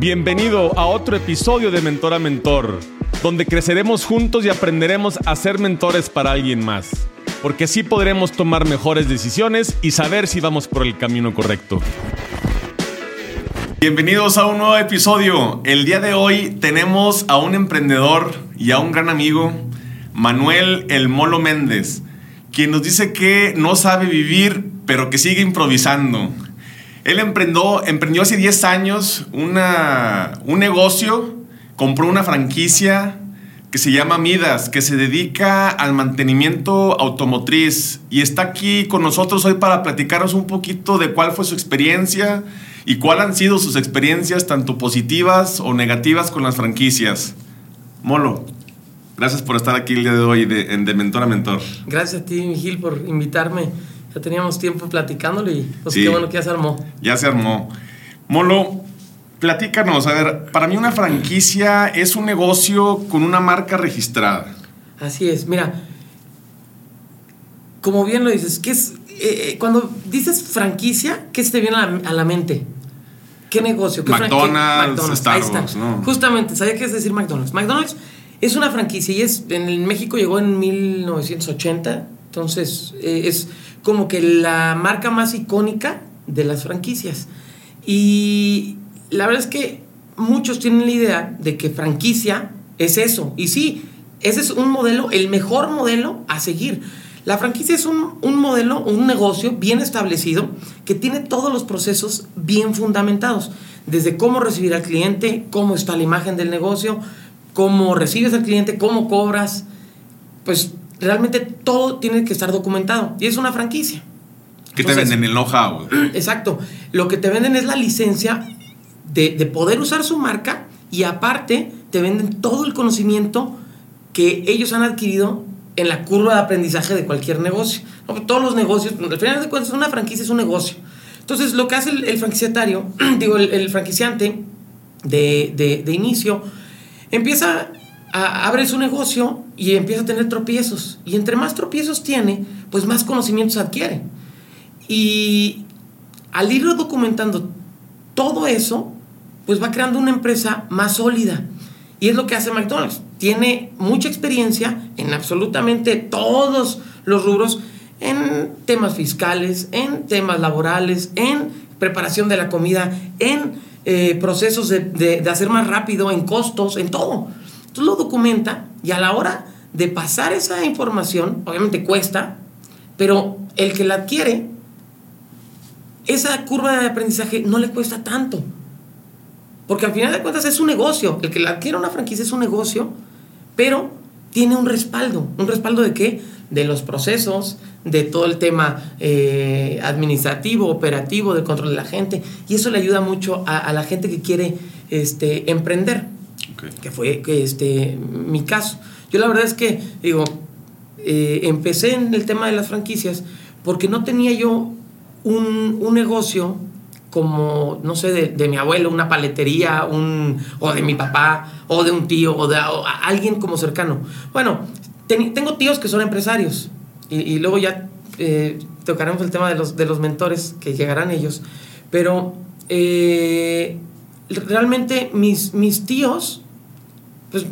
Bienvenido a otro episodio de Mentor a Mentor, donde creceremos juntos y aprenderemos a ser mentores para alguien más, porque así podremos tomar mejores decisiones y saber si vamos por el camino correcto. Bienvenidos a un nuevo episodio. El día de hoy tenemos a un emprendedor y a un gran amigo, Manuel El Molo Méndez, quien nos dice que no sabe vivir, pero que sigue improvisando. Él emprendió, emprendió hace 10 años una, un negocio, compró una franquicia que se llama Midas, que se dedica al mantenimiento automotriz y está aquí con nosotros hoy para platicarnos un poquito de cuál fue su experiencia y cuáles han sido sus experiencias, tanto positivas o negativas con las franquicias. Molo, gracias por estar aquí el día de hoy de, de Mentor a Mentor. Gracias a ti, Miguel, por invitarme ya teníamos tiempo platicándolo y pues qué bueno que ya se armó. Ya se armó. Molo, platícanos, a ver, para mí una franquicia es un negocio con una marca registrada. Así es, mira, como bien lo dices, ¿qué es, eh, eh, cuando dices franquicia, ¿qué se te viene a la, mente? ¿Qué negocio? ¿Qué McDonald's, Starbucks, ¿no? Justamente, sabía que es decir McDonald's. McDonald's es una franquicia y es en México llegó en 1980, entonces eh, es como que la marca más icónica de las franquicias. Y la verdad es que muchos tienen la idea de que franquicia es eso. Y sí, ese es un modelo, el mejor modelo a seguir. La franquicia es un, un, modelo, un negocio bien establecido que tiene todos los procesos bien fundamentados. Desde cómo recibir al cliente, cómo está la imagen del negocio, cómo recibes al cliente, cómo cobras. Pues realmente todo tiene que estar documentado y es una franquicia. ¿Qué te venden? El know-how. Exacto. Lo que te venden es la licencia de, poder usar su marca y aparte te venden todo el conocimiento que ellos han adquirido en la curva de aprendizaje de cualquier negocio. Todos los negocios, al final de cuentas, una franquicia es un negocio. Entonces, lo que hace el, franquiciatario, digo, el, franquiciante de, de inicio, empieza abre su negocio y empieza a tener tropiezos. Y entre más tropiezos tiene, pues más conocimientos adquiere. Y al ir documentando todo eso, pues va creando una empresa más sólida. Y es lo que hace McDonald's. Tiene mucha experiencia en absolutamente todos los rubros, en temas fiscales, en temas laborales, en preparación de la comida, en eh, procesos de, de hacer más rápido, en costos, en todo lo documenta y a la hora de pasar esa información, obviamente cuesta, pero el que la adquiere, esa curva de aprendizaje no le cuesta tanto. Porque al final de cuentas es un negocio. El que la adquiere una franquicia es un negocio, pero tiene un respaldo. ¿Un respaldo de qué? De los procesos, de todo el tema eh, administrativo, operativo, del control de la gente. Y eso le ayuda mucho a, la gente que quiere este, emprender que fue que este, mi caso. Yo la verdad es que, digo, eh, empecé en el tema de las franquicias porque no tenía yo un, un negocio como, no sé, de, de, mi abuelo, una paletería, un, o de mi papá, o de un tío, o de alguien como cercano. Bueno, tengo tíos que son empresarios y, y luego ya eh, tocaremos el tema de los, de los mentores que llegarán ellos, pero eh, realmente mis, mis tíos pues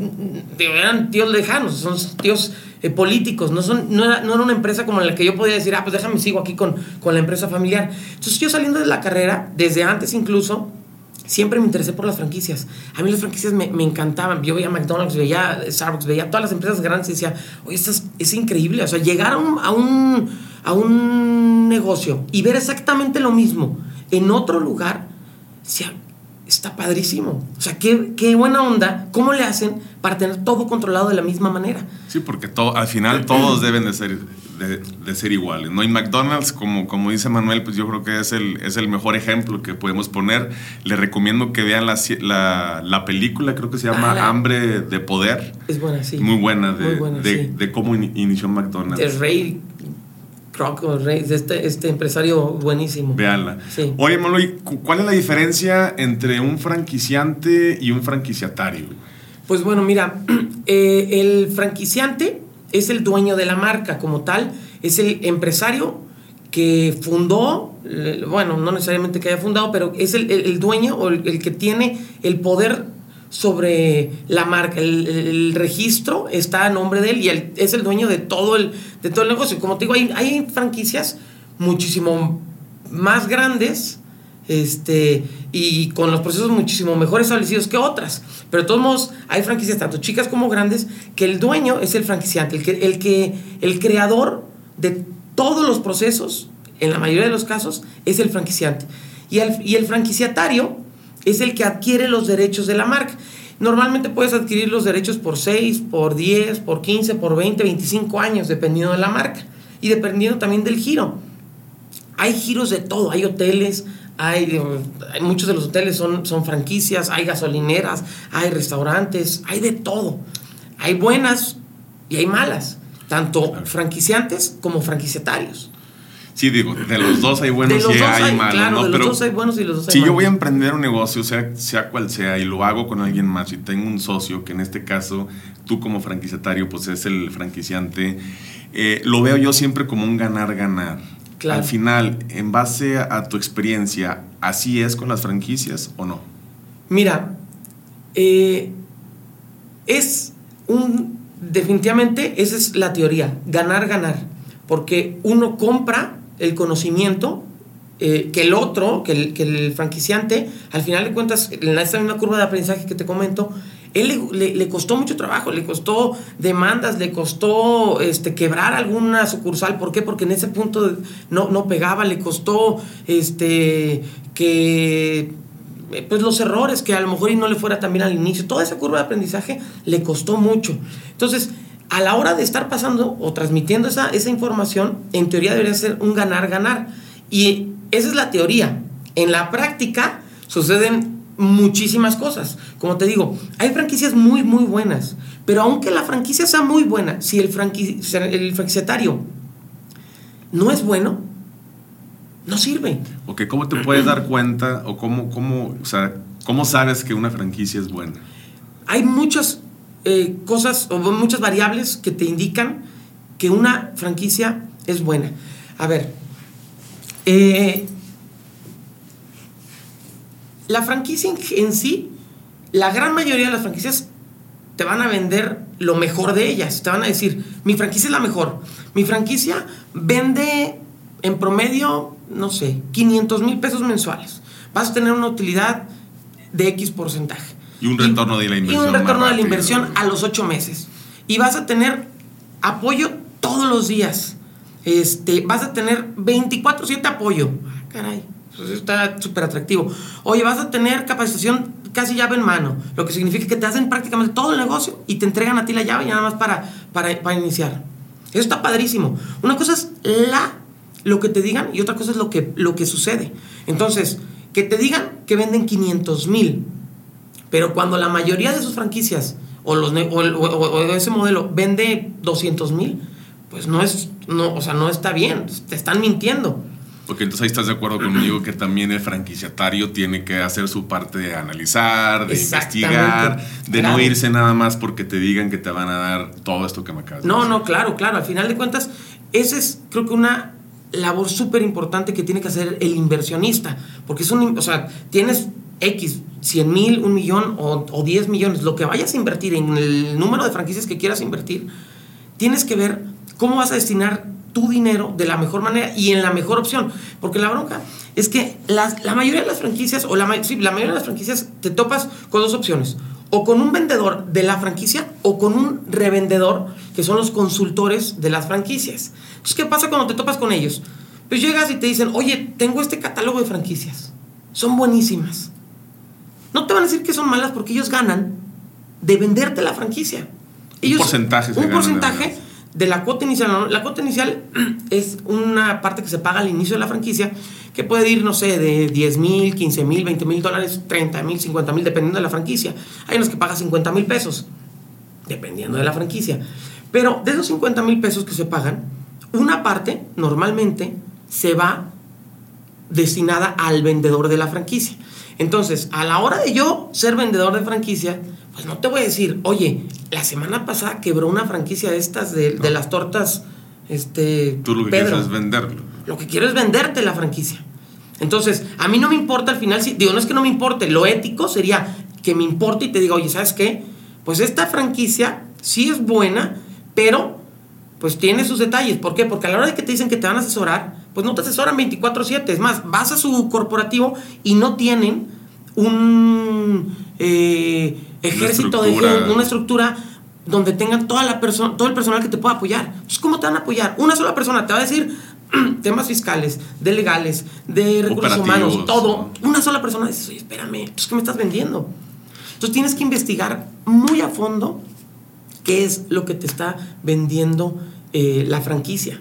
eran tíos lejanos, son tíos eh, políticos, no, son, no, era, no era una empresa como la que yo podía decir, ah, pues déjame sigo aquí con, con la empresa familiar. Entonces yo saliendo de la carrera, desde antes incluso, siempre me interesé por las franquicias. A mí las franquicias me, me, encantaban. Yo veía McDonald's, veía Starbucks, veía todas las empresas grandes y decía, oye, esto es, increíble. O sea, llegar a un, a, un, a un negocio y ver exactamente lo mismo en otro lugar, decía, está padrísimo. O sea, qué, qué, buena onda. ¿Cómo le hacen para tener todo controlado de la misma manera? Sí, porque todo, al final todos deben de ser, de, ser iguales. ¿no? Y McDonald's, como, como dice Manuel, pues yo creo que es el, es el mejor ejemplo que podemos poner. Le recomiendo que vean la, la, la película, creo que se llama ah, Hambre de Poder. Es buena, sí. Muy buena, de, de, de, cómo inició McDonald's. El rey este, este empresario buenísimo. Veanla. Oye, Moloy, ¿cuál es la diferencia entre un franquiciante y un franquiciatario? Pues bueno, mira, eh, el franquiciante es el dueño de la marca como tal, es el empresario que fundó, eh, bueno, no necesariamente que haya fundado, pero es el, el- el dueño o el, el que tiene el poder sobre la marca, el, el registro está a nombre de él y él es el dueño de todo el, de todo el negocio. Como te digo, hay, hay franquicias muchísimo más grandes este, y con los procesos muchísimo mejor establecidos que otras. Pero de todos modos, hay franquicias tanto chicas como grandes que el dueño es el franquiciante, el que, el que el creador de todos los procesos, en la mayoría de los casos, es el franquiciante. Y el, y el franquiciatario es el que adquiere los derechos de la marca. Normalmente puedes adquirir los derechos por 6, por 10, por 15, por 20, 25 años, dependiendo de la marca. Y dependiendo también del giro. Hay giros de todo, hay hoteles, hay, hay muchos de los hoteles son, son franquicias, hay gasolineras, hay restaurantes, hay de todo. Hay buenas y hay malas, tanto franquiciantes como franquiciatarios. Sí, digo, de los dos hay buenos y hay, hay, malos, claro, ¿no? de los Pero dos hay buenos y los dos hay si yo voy a emprender un negocio, sea, sea cual sea, y lo hago con alguien más, y tengo un socio, que en este caso tú como franquiciatario, pues es el franquiciante, eh, lo veo yo siempre como un ganar-ganar. Claro. Al final, en base a, a tu experiencia, ¿así es con las franquicias o no? Mira, eh, es un. Definitivamente, esa es la teoría: ganar, ganar. Porque uno compra el conocimiento eh, que el otro, que el, que el franquiciante, al final de cuentas, en esta misma curva de aprendizaje que te comento, él le, le- le costó mucho trabajo, le costó demandas, le costó este, quebrar alguna sucursal. ¿Por qué? Porque en ese punto no, no pegaba, le costó este, que eh, pues los errores que a lo mejor y no le fuera también al inicio, toda esa curva de aprendizaje le costó mucho. Entonces, a la hora de estar pasando o transmitiendo esa, esa información, en teoría debería ser un ganar-ganar. Y esa es la teoría. En la práctica suceden muchísimas cosas. Como te digo, hay franquicias muy, muy buenas. Pero aunque la franquicia sea muy buena, si el, franqui- el franquiciatario no es bueno, no sirve. ¿O que cómo te puedes dar cuenta o cómo, cómo, o sea, cómo sabes que una franquicia es buena? hay muchas eh, cosas o muchas variables que te indican que una franquicia es buena. A ver, eh, la franquicia en, en sí, la gran mayoría de las franquicias te van a vender lo mejor de ellas. Te van a decir, mi franquicia es la mejor. Mi franquicia vende en promedio, no sé, 500 mil pesos mensuales. Vas a tener una utilidad de X porcentaje. Y un retorno de la Y inversión un más retorno de la inversión a los ocho meses. Y vas a tener apoyo todos los días. Este, vas a tener 24-7 apoyo. Ah, caray, pues eso está súper atractivo. Oye, vas a tener capacitación casi llave en mano, lo que significa que te hacen prácticamente todo el negocio y te entregan a ti la llave y nada más para, para, para iniciar. Eso está padrísimo. Una cosa es la, lo que te digan y otra cosa es lo que, lo que sucede. Entonces, que te digan que venden 500 mil, pero cuando la mayoría de sus franquicias o, los, o, o- ese modelo vende 200 mil, pues no es, no, o sea, no está bien, te están mintiendo. Porque entonces ahí estás de acuerdo conmigo que también el franquiciatario tiene que hacer su parte de analizar, de investigar, de no irse nada más porque te digan que te van a dar todo esto que me acabas de No, decir. no, claro, claro. Al final de cuentas, esa es, creo que una labor súper importante que tiene que hacer el inversionista. Porque es un, o sea, tienes X, 100 mil, un millón o, o 10 millones, lo que vayas a invertir en el número de franquicias que quieras invertir, tienes que ver cómo vas a destinar tu dinero de la mejor manera y en la mejor opción. Porque la bronca es que la mayoría de las franquicias, o la, sí, la mayoría de las franquicias, te topas con dos opciones. O con un vendedor de la franquicia o con un revendedor, que son los consultores de las franquicias. Entonces, ¿qué pasa cuando te topas con ellos? Pues llegas y te dicen, oye, tengo este catálogo de franquicias. Son buenísimas. No te van a decir que son malas porque ellos ganan de venderte la franquicia. Ellos, porcentaje Un ganan de porcentaje venderlas. de la cuota inicial. La cuota inicial es una parte que se paga al inicio de la franquicia, que puede ir, no sé, de 10 mil, 15 mil, 20 mil dólares, 30 mil, 50 mil, dependiendo de la franquicia. Hay unos que pagan 50 mil pesos, dependiendo de la franquicia. Pero de esos 50 mil pesos que se pagan, una parte normalmente se va destinada al vendedor de la franquicia. Entonces, a la hora de yo ser vendedor de franquicia, pues no te voy a decir, oye, la semana pasada quebró una franquicia de estas de, de las tortas, este, Tú lo que Pedro. quieres es venderlo. lo que quiero es venderte la franquicia. Entonces, a mí no me importa al final, si, digo, no es que no me importe, lo ético sería que me importe y te diga, oye, ¿sabes qué? Pues esta franquicia sí es buena, pero pues tiene sus detalles. ¿Por qué? Porque a la hora de que te dicen que te van a asesorar, pues no te asesoran 24/7. Es más, vas a su corporativo y no tienen un eh, ejército Una de una estructura donde tengan toda la persona, todo el personal que te pueda apoyar. Entonces, ¿cómo te van a apoyar? Una sola persona te va a decir temas fiscales, de legales, de recursos humanos, todo. Una sola persona dice, oye, espérame, entonces, ¿qué me estás vendiendo? Entonces tienes que investigar muy a fondo qué es lo que te está vendiendo eh, la franquicia.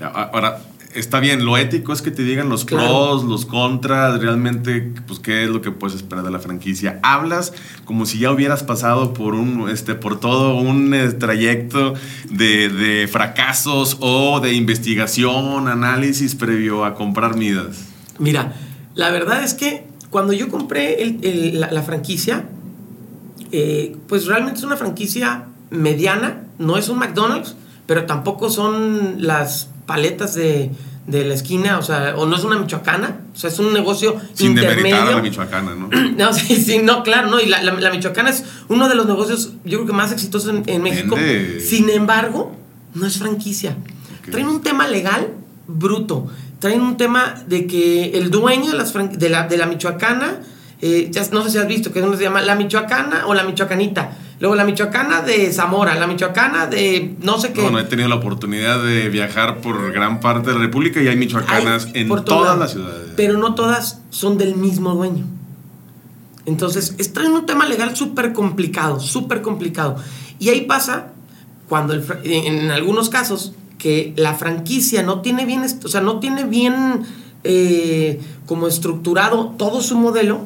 Ahora, está bien, lo ético es que te digan los Claro. pros, los contras, realmente, pues qué es lo que puedes esperar de la franquicia. Hablas como si ya hubieras pasado por un, este, por todo un eh, trayecto de, de fracasos o de investigación, análisis previo a comprar Midas. Mira, la verdad es que cuando yo compré el- el- la, la franquicia, eh, pues realmente es una franquicia mediana, no es un McDonald's, pero tampoco son las paletas de, de la esquina, o sea, o no es una michoacana, o sea, es un negocio Sin demeritar a la intermedio. michoacana, ¿no? No, sí, sí, no, claro, no. Y la, la- la Michoacana es uno de los negocios, yo creo que más exitosos en, en México. Vende. Sin embargo, no es franquicia. Ok. Traen un tema legal bruto. Traen un tema de que el dueño de, las de, la, de la Michoacana, eh, ya no sé si has visto, que uno se llama la Michoacana o la Michoacanita. Luego la Michoacana de Zamora, la Michoacana de no sé qué. No, no he tenido la oportunidad de viajar por gran parte de la República y hay michoacanas Hay en todas las ciudades. Pero no todas son del mismo dueño. Entonces, está en un tema legal súper complicado, súper complicado. Y ahí pasa, cuando el en, algunos casos, que la franquicia no tiene bien, o sea, no tiene bien eh, como estructurado todo su modelo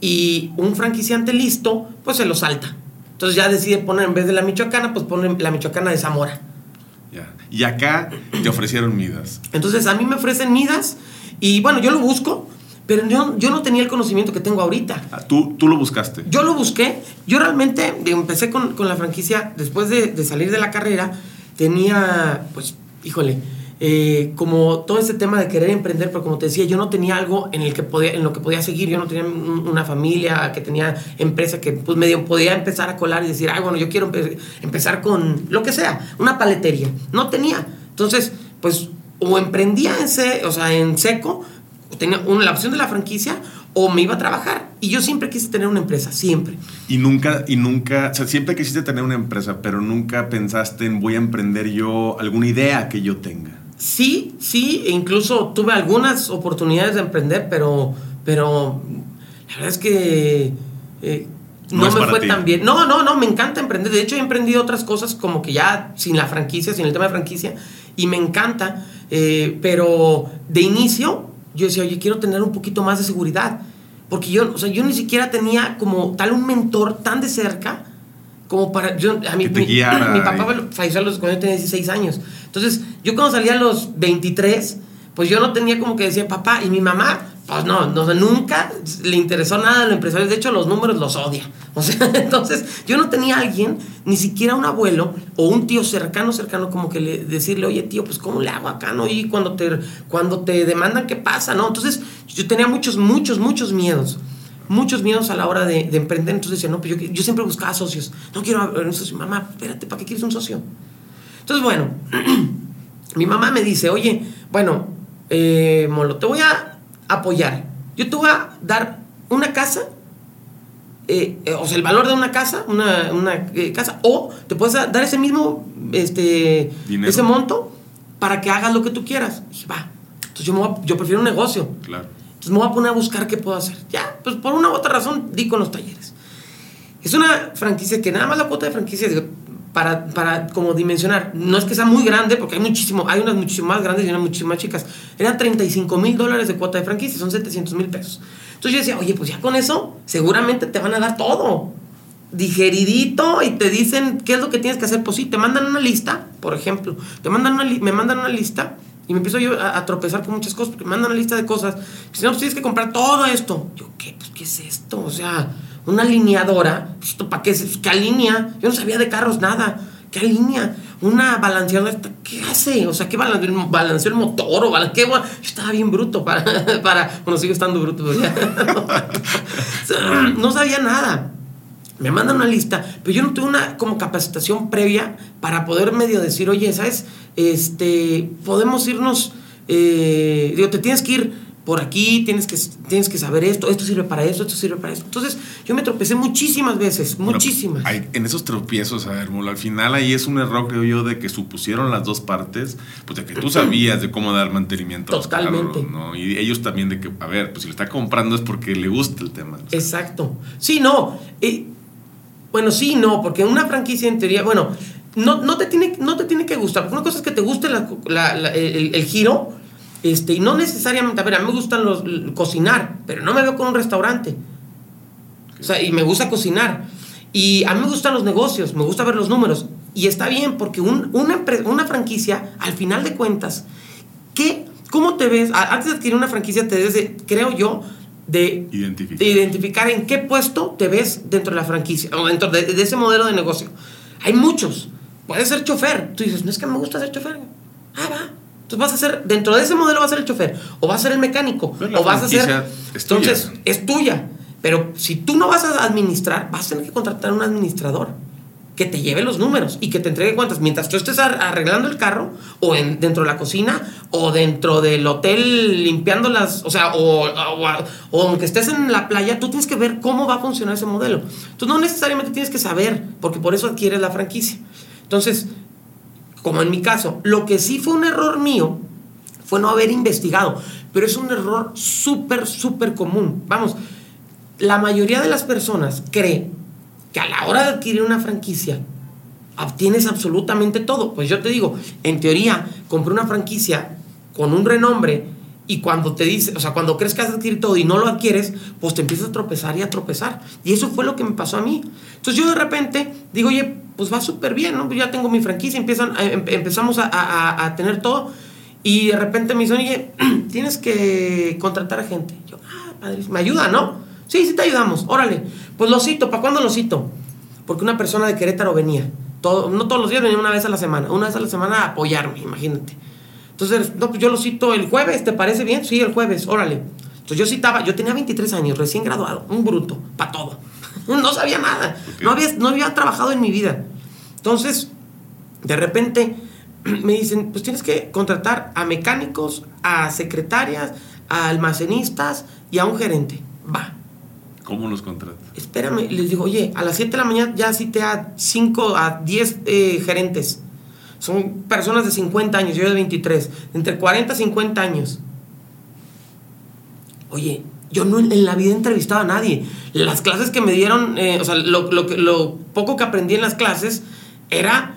y un franquiciante listo, pues se lo salta. Entonces ya decide poner, en vez de la michoacana, pues pone la michoacana de Zamora. Ya. Y acá te ofrecieron Midas. Entonces a mí me ofrecen Midas y bueno, yo lo busco, pero yo, yo no tenía el conocimiento que tengo ahorita. Ah, Tú, tú lo buscaste. Yo lo busqué, yo realmente empecé con, con la franquicia después de, de salir de la carrera, tenía, pues, híjole, eh, como todo ese tema de querer emprender, pero como te decía, yo no tenía algo en, el que podía, en lo que podía seguir, yo no tenía un- una familia que tenía empresa que pues medio podía empezar a colar y decir, ay, bueno, yo quiero empe- empezar con lo que sea, una paletería. No tenía. Entonces, pues, o emprendía en, se- o sea, en seco, tenía una, la opción de la franquicia, o me iba a trabajar. Y yo siempre quise tener una empresa, siempre. Y nunca, y nunca, o sea, siempre quisiste tener una empresa, pero nunca pensaste en voy a emprender yo alguna idea que yo tenga. Sí, sí, e incluso tuve algunas oportunidades de emprender, pero, pero la verdad es que eh, No no, es me fue ti. tan bien. No, no, no, me encanta emprender. De hecho, he emprendido otras cosas como que ya sin la franquicia, sin el tema de franquicia, y me encanta. eh, pero de inicio, yo decía, oye, quiero tener un poquito más de seguridad. Porque yo, o sea, yo ni siquiera tenía como tal un mentor tan de cerca como para yo a mí Que te mi, guiara mi papá y- falleció a los cuando yo tenía 16 años. Entonces, yo cuando salía a los 23, pues yo no tenía como que decía papá y mi mamá, pues no, no nunca le interesó nada a los empresarios, de hecho los números los odia. O sea, entonces yo no tenía a alguien, ni siquiera un abuelo o un tío cercano, cercano, como que le, decirle, oye tío, pues ¿cómo le hago acá, no? Y cuando te, cuando te demandan, ¿qué pasa, no? Entonces yo tenía muchos, muchos, muchos miedos muchos miedos a la hora de, de emprender. Entonces decía, no, pues yo, yo siempre buscaba socios. No quiero un socio. Mamá, espérate, ¿para qué quieres un socio? Entonces, bueno, mi mamá me dice, oye, bueno, eh, Molo, te voy a apoyar. Yo te voy a dar una casa, eh, eh, o sea, el valor de una casa, una, una, eh, casa, o te puedes dar ese mismo, este, Dinero. ese monto para que hagas lo que tú quieras. Y dije, va. Entonces yo, me voy a- yo prefiero un negocio. Claro. Entonces me voy a poner a buscar qué puedo hacer. Ya, pues por una u otra razón di con los talleres. Es una franquicia que nada más la cuota de franquicia, digo, para, para como dimensionar, no es que sea muy grande, porque hay muchísimo, hay unas muchísimo más grandes y unas muchísimo más chicas. Eran 35 mil dólares de cuota de franquicia, son 700 mil pesos. Entonces yo decía, oye, pues ya con eso, seguramente te van a dar todo. Digeridito y te dicen qué es lo que tienes que hacer. Pues sí, te mandan una lista, por ejemplo, te mandan una me mandan una lista y me empiezo yo a, tropezar con muchas cosas porque me mandan una lista de cosas. Si no, pues tienes que comprar todo esto. Yo, ¿qué? Pues, ¿qué es esto? O sea, una alineadora. Pues, ¿Esto para qué? ¿Qué alinea? Yo no sabía de carros nada. ¿Qué alinea? una balanceadora, ¿qué hace? O sea, ¿qué balanceó el motor? O qué, yo estaba bien bruto para, para, bueno, sigo estando bruto, no sabía nada. Me mandan una lista, pero yo no tuve una como capacitación previa para poder medio decir, oye, ¿sabes? Este, podemos irnos, eh, digo, te tienes que ir por aquí, tienes que, tienes que saber esto, esto sirve para esto, esto sirve para esto. Entonces, yo me tropecé muchísimas veces, muchísimas. en esos tropiezos, a ver, al final ahí es un error, creo yo, de que supusieron las dos partes, pues de que tú sabías de cómo dar mantenimiento Totalmente. ¿no? Y ellos también de que, a ver, pues si lo está comprando es porque le gusta el tema. Exacto. Sí, no. Eh, bueno, sí, no, porque una franquicia en teoría, bueno, no, no, te, tiene, no te tiene que gustar. Una cosa es que te guste el giro este, y no necesariamente, a ver, a mí me gustan los, cocinar, pero no me veo con un restaurante. O sea, y me gusta cocinar. Y a mí me gustan los negocios, me gusta ver los números. Y está bien, porque una, una franquicia, al final de cuentas, ¿qué, ¿cómo te ves? Antes de adquirir una franquicia, te debes, creo yo, de identificar. de identificar en qué puesto te ves dentro de la franquicia o dentro de, de ese modelo de negocio. Hay muchos. Puedes ser chofer. Tú dices, no es que me gusta ser chofer. Ah, va entonces vas a ser, dentro de ese modelo vas a ser el chofer, o vas a ser el mecánico, o vas a ser... entonces, es tuya. Pero si tú no vas a administrar, vas a tener que contratar a un administrador que te lleve los números y que te entregue cuentas. Mientras tú estés arreglando el carro, o en, dentro de la cocina, o dentro del hotel limpiando las. O sea, o, o, aunque estés en la playa, tú tienes que ver cómo va a funcionar ese modelo. Entonces, no necesariamente tienes que saber, porque por eso adquieres la franquicia. Entonces, como en mi caso. Lo que sí fue un error mío fue no haber investigado, pero es un error súper, súper común. Vamos, la mayoría de las personas cree que a la hora de adquirir una franquicia obtienes absolutamente todo. Pues yo te digo, en teoría, compré una franquicia con un renombre y cuando te dice, o sea, cuando crees que has adquirido todo y no lo adquieres, pues te empiezas a tropezar y a tropezar. Y eso fue lo que me pasó a mí. Entonces yo de repente digo, oye, pues va súper bien, ¿no? Ya tengo mi franquicia, empiezan, em, empezamos a, tener todo. Y de repente me dicen, oye, tienes que contratar a gente. Yo, ah, padre, me ayuda, ¿no? Sí, sí te ayudamos, órale. Pues lo cito, ¿para cuándo lo cito? Porque una persona de Querétaro venía. Todo, no todos los días, venía una vez a la semana. Una vez a la semana a apoyarme, imagínate. Entonces, no, pues yo lo cito el jueves, ¿te parece bien? Sí, el jueves, órale. Entonces yo citaba, yo tenía 23 años, recién graduado, un bruto, para todo. no sabía nada, no había, no había trabajado en mi vida. Entonces, de repente me dicen, pues tienes que contratar a mecánicos, a secretarias, a almacenistas y a un gerente. Va. ¿Cómo los contratas? Espérame, les digo, oye, a las 7 de la mañana ya cité a 5, a 10 eh, gerentes. Son personas de 50 años, yo de 23, entre 40 y 50 años. Oye, yo no en la vida he entrevistado a nadie. Las clases que me dieron, eh, o sea, lo, lo, poco que aprendí en las clases era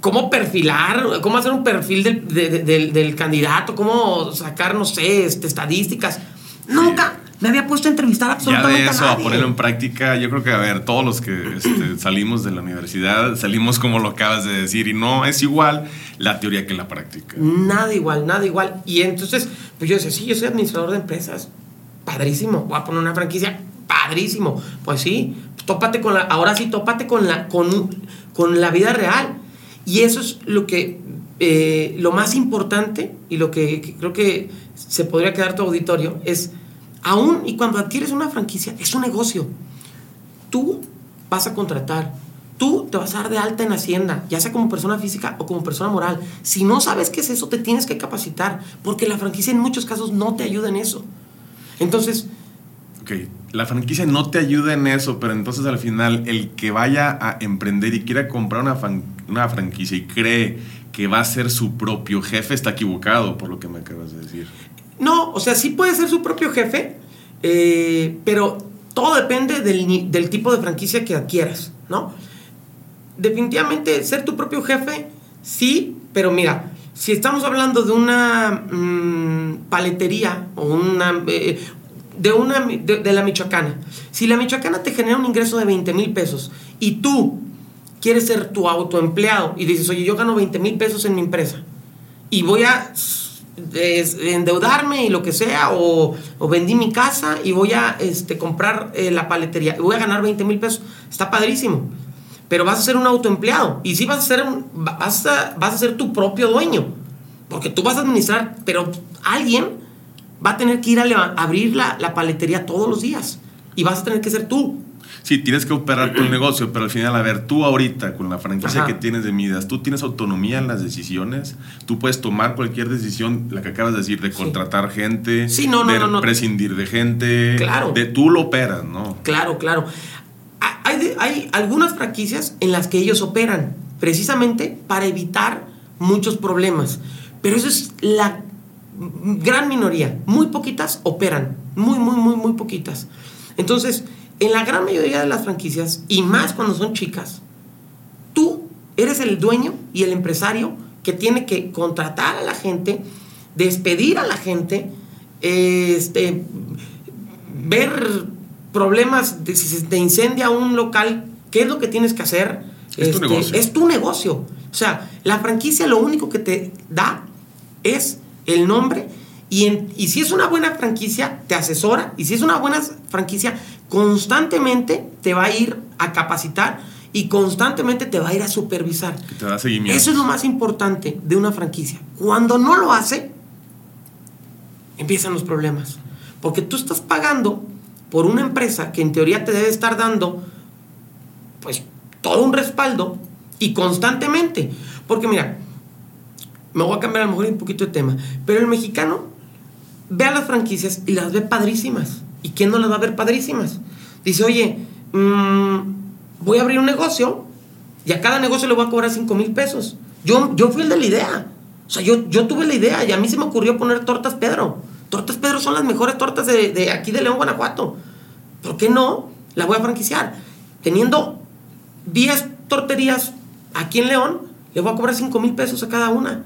cómo perfilar, cómo hacer un perfil del, del candidato, cómo sacar, no sé, este, estadísticas. Nunca, me había puesto a entrevistar absolutamente ya de eso, a, ponerlo en práctica, yo creo que, a ver, todos los que este, salimos de la universidad, salimos como lo acabas de decir, y no es igual la teoría que la práctica. Nada igual, nada igual. Y entonces, pues yo decía, sí, yo soy administrador de empresas, padrísimo, voy a poner una franquicia, padrísimo. Pues sí, tópate con la, ahora sí, tópate con la, con, con la vida real. Y eso es lo que, eh, lo más importante y lo que creo que se podría quedar tu auditorio es Aún y cuando adquieres una franquicia, es un negocio. Tú vas a contratar, tú te vas a dar de alta en Hacienda, ya sea como persona física o como persona moral. Si no sabes qué es eso, te tienes que capacitar, porque la franquicia en muchos casos no te ayuda en eso. Entonces... Ok, la franquicia no te ayuda en eso, pero entonces al final el que vaya a emprender y quiera comprar una, una franquicia y cree que va a ser su propio jefe está equivocado por lo que me acabas de decir. No, o sea, sí puede ser su propio jefe, eh, pero todo depende del, tipo de franquicia que adquieras, ¿no? Definitivamente ser tu propio jefe, sí, pero mira, si estamos hablando de una mm, paletería o una... Eh, de, una de, la Michoacana. Si la Michoacana te genera un ingreso de 20 mil pesos y tú quieres ser tu autoempleado y dices, oye, yo gano 20 mil pesos en mi empresa y voy a endeudarme y lo que sea, o, vendí mi casa y voy a este, comprar eh, la paletería y voy a ganar 20 mil pesos. Está padrísimo. pero vas a ser un autoempleado. Y sí vas a ser, vas a, vas a ser tu propio dueño. Porque tú vas a administrar, pero alguien va a tener que ir a abrir la, la paletería todos los días. Y vas a tener que ser tú. Sí, tienes que operar tu negocio, pero al final, a ver, tú ahorita con la franquicia Ajá. que tienes de Midas, tú tienes autonomía en las decisiones, tú puedes tomar cualquier decisión, la que acabas de decir, de Sí. contratar gente, Sí, no, no, de no, no. prescindir de gente, Claro. de tú lo operas, ¿no? Claro, claro. Ha- Hay, de- hay algunas franquicias en las que ellos operan, precisamente para evitar muchos problemas. Pero eso es la gran minoría. Muy poquitas operan. Muy, muy, muy, muy poquitas. Entonces, en la gran mayoría de las franquicias, y más cuando son chicas, tú eres el dueño y el empresario que tiene que contratar a la gente, despedir a la gente, este, ver problemas de si se te incendia un local, ¿qué es lo que tienes que hacer? Es tu negocio. Es tu negocio. O sea, la franquicia lo único que te da es el nombre y, en- y si es una buena franquicia, te asesora y si es una buena franquicia, constantemente te va a ir a capacitar y constantemente te va a ir a supervisar. Que te da seguimiento. Eso es lo más importante de una franquicia. Cuando no lo hace, empiezan los problemas. Porque tú estás pagando por una empresa que en teoría te debe estar dando, pues, todo un respaldo y constantemente. Porque mira, me voy a cambiar a lo mejor un poquito de tema, pero el mexicano ve a las franquicias y las ve padrísimas. ¿Y quién no las va a ver padrísimas? Dice, oye, mm, voy a abrir un negocio y a cada negocio le voy a cobrar 5 mil pesos. Yo, yo fui el de la idea. O sea, yo, yo tuve la idea y a mí se me ocurrió poner tortas Pedro. Tortas Pedro son las mejores tortas de, de aquí de León, Guanajuato. ¿Por qué no? La voy a franquiciar. Teniendo 10 torterías aquí en León, le voy a cobrar 5 mil pesos a cada una.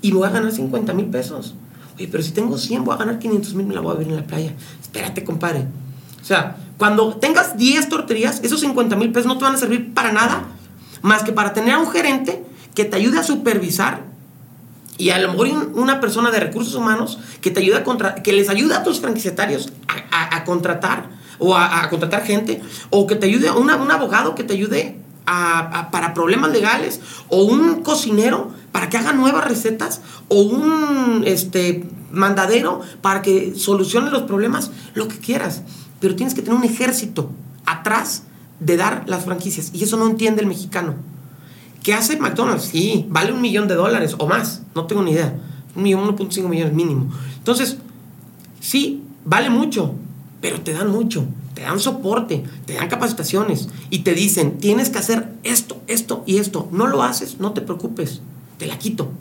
Y voy a ganar 50 mil pesos. Oye, pero si tengo 100, voy a ganar 500 mil, me la voy a ver en la playa. Espérate, compadre. O sea, cuando tengas 10 torterías, esos 50 mil pesos no te van a servir para nada, más que para tener a un gerente que te ayude a supervisar y a lo mejor un- una persona de recursos humanos que te ayuda a contra- que les ayude a tus franquiciatarios a, a- a contratar o a, a contratar gente o que te ayude una- un abogado que te ayude a- a- para problemas legales o un cocinero para que haga nuevas recetas o un este mandadero para que solucione los problemas lo que quieras pero tienes que tener un ejército atrás de dar las franquicias y eso no entiende el mexicano ¿Qué hace McDonald's? Sí, vale un millón de dólares o más, no tengo ni idea. Un millón, 1.5 millones mínimo. Entonces, sí, vale mucho, pero te dan mucho. Te dan soporte, te dan capacitaciones y te dicen, tienes que hacer esto, esto y esto. No lo haces, no te preocupes, te la quito.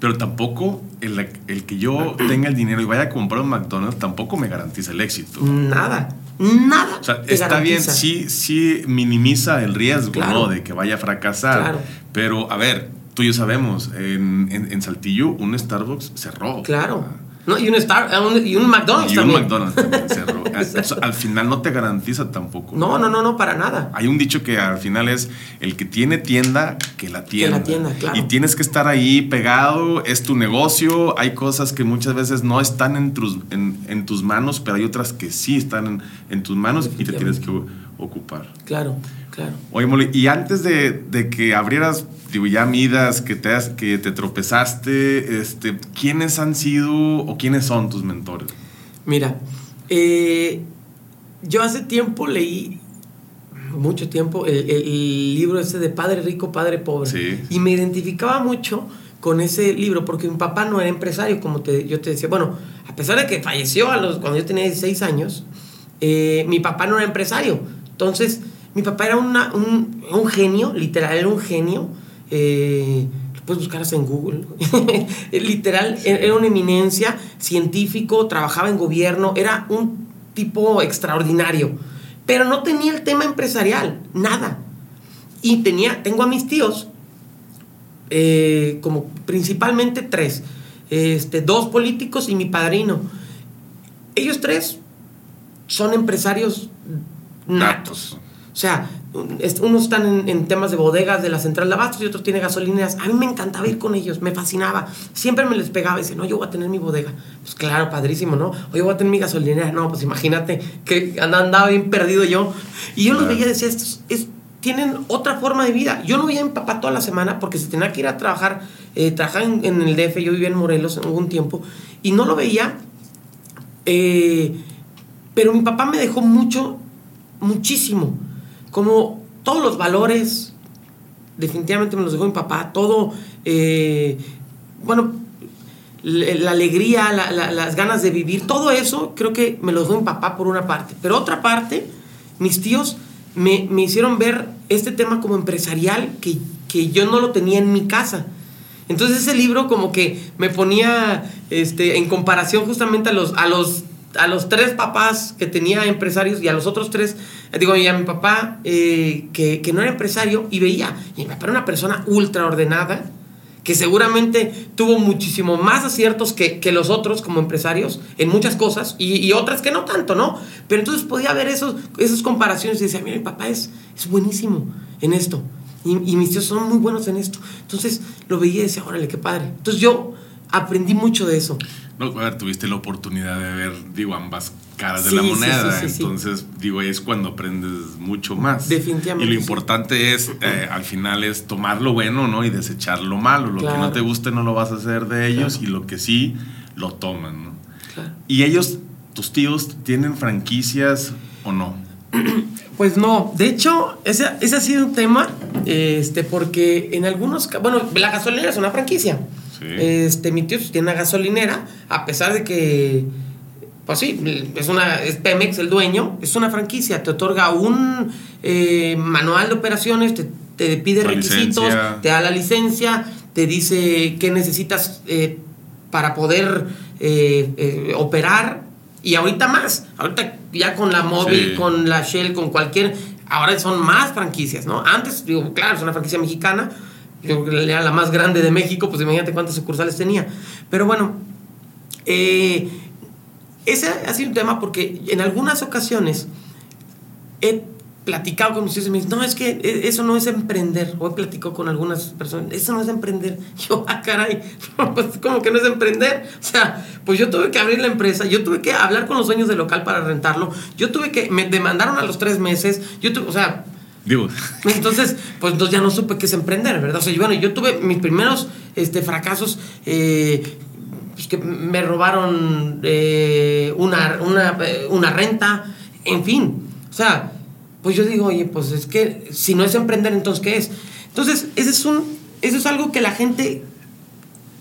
Pero tampoco el, el que yo tenga el dinero y vaya a comprar un McDonald's tampoco me garantiza el éxito. Nada, nada. O sea, está bien, sí, sí minimiza el riesgo, Claro. ¿no? De que vaya a fracasar. Claro. Pero, a ver, tú y yo sabemos, en, en- en Saltillo un Starbucks cerró. Claro. No, y un, Star, un- y un McDonald's Y un también. McDonald's. O sea, al final no te garantiza tampoco. No, no, no, no, para nada. Hay un dicho que al final es el que tiene tienda, que la tienda. tienda, claro. Y tienes que estar ahí pegado, es tu negocio. Hay cosas que muchas veces no están en tus, en, en tus manos, pero hay otras que sí están en, en tus manos y te tienes que ocupar. Claro, claro. Oye, Molly, y antes de, de que abrieras, digo, ya Midas, que te, has- que te tropezaste, este, ¿quiénes han sido o quiénes son tus mentores? Mira, eh, yo hace tiempo leí, mucho tiempo, el, el libro ese de Padre Rico, Padre Pobre. Sí. Y me identificaba mucho con ese libro porque mi papá no era empresario, como te, yo te decía. Bueno, a pesar de que falleció a los, cuando yo tenía 16 años, eh, mi papá no era empresario. Entonces, mi papá era una- un, un genio, literal, era un genio. Eh, lo puedes buscar hasta en Google. literal, era una eminencia, científico, trabajaba en gobierno, era un tipo extraordinario. Pero no tenía el tema empresarial, nada. Y tenía, tengo a mis tíos, eh, como principalmente tres, este, dos políticos y mi padrino. Ellos tres son empresarios natos. O sea, unos están en, en temas de bodegas de la central de abastos y otros tienen gasolineras. A mí me encantaba ir con ellos, me fascinaba. Siempre me les pegaba y decía, no, yo voy a tener mi bodega. Pues claro, padrísimo, ¿no? O yo voy a tener mi gasolinera. No, pues imagínate que and- andaba bien perdido yo. Y yo los veía y decía, esto es, tienen otra forma de vida. Yo no veía a mi papá toda la semana porque se tenía que ir a trabajar, eh, trabajar en, en, el DF, yo vivía en Morelos en algún tiempo, y no lo veía, eh, pero mi papá me dejó mucho, muchísimo, como todos los valores, definitivamente me los dejó mi papá, todo, eh, bueno, la alegría, la, la, las ganas de vivir, todo eso creo que me lo dejó mi papá por una parte, pero otra parte, mis tíos me, me hicieron ver este tema como empresarial que, que, yo no lo tenía en mi casa. Entonces ese libro como que me ponía este, en comparación justamente los, a, los, a los tres papás que tenía empresarios y a los otros tres, digo, y a mi papá eh, que, que, no era empresario y veía, y mi papá era una persona ultra ordenada, que seguramente tuvo muchísimo más aciertos que, que, los otros como empresarios en muchas cosas y, y, otras que no tanto, ¿no? Pero entonces podía ver esos, esas comparaciones y decía, mira, mi papá es, es buenísimo en esto y, y, mis tíos son muy buenos en esto. Entonces lo veía y decía, órale, qué padre. Entonces yo aprendí mucho de eso. No, a ver, tuviste la oportunidad de ver, digo, ambas caras de la moneda. Sí, sí, Entonces, digo, es cuando aprendes mucho más. Definitivamente. Y lo importante es, eh, al final, es tomar lo bueno, ¿no? Y desechar lo malo. Lo claro. que no te guste no lo vas a hacer de ellos claro. y lo que sí, lo toman, ¿no? Claro. Y ellos, tus tíos, ¿tienen franquicias o no? Pues no, de hecho, ese, ese ha sido un tema, este, porque en algunos, bueno, la gasolinera es una franquicia. Sí. Este, mi tío tiene una gasolinera, a pesar de que, pues sí, es, una, es Pemex el dueño, es una franquicia, te otorga un eh, manual de operaciones, te, te pide la requisitos, licencia. te da la licencia, te dice qué necesitas eh, para poder eh, operar, y ahorita más, ahorita ya con la móvil, sí. con la Shell, con cualquier, ahora son más franquicias, ¿no? Antes, digo, claro, es una franquicia mexicana, yo era la más grande de México, pues imagínate cuántas sucursales tenía. Pero bueno, eh, ese ha sido un tema porque en algunas ocasiones he platicado con mis hijos y me dicen, no, es que eso no es emprender. O he platicado con algunas personas, eso no es emprender. Yo, ah, caray, pues, ¿cómo que no es emprender? O sea, pues yo tuve que abrir la empresa, yo tuve que hablar con los dueños del local para rentarlo, yo tuve que, me demandaron a los tres meses, yo tuve, o sea, Digo. Entonces, pues entonces ya no supe qué es emprender, ¿verdad? O sea, bueno, yo tuve mis primeros este, fracasos. Eh, pues que me robaron eh, una, una, una renta, en fin. O sea, pues yo digo, oye, pues es que si no es emprender, entonces ¿qué es? Entonces, ese es un, eso es algo que la gente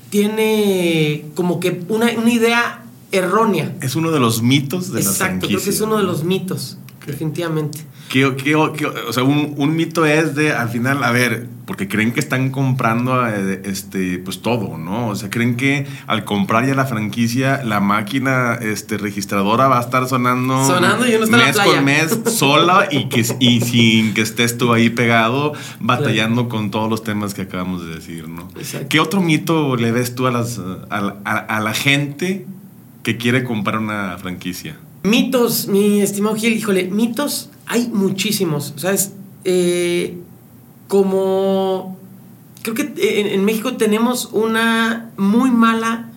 tiene como que una, una idea errónea. Es uno de los mitos de Exacto, creo que es uno de los mitos, okay. definitivamente. ¿Qué, qué, qué, o sea, un, un, mito es de, al final, a ver, porque creen que están comprando eh, este, pues todo, ¿no? O sea, creen que al comprar ya la franquicia, la máquina este, registradora va a estar sonando, sonando y uno mes con mes sola y, que, y sin que estés tú ahí pegado batallando claro. con todos los temas que acabamos de decir, ¿no? Exacto. ¿Qué otro mito le ves tú a, las, a, a, a la gente que quiere comprar una franquicia? Mitos, mi estimado Gil, híjole, mitos hay muchísimos, ¿sabes? Eh, como creo que en, en, México tenemos una muy mala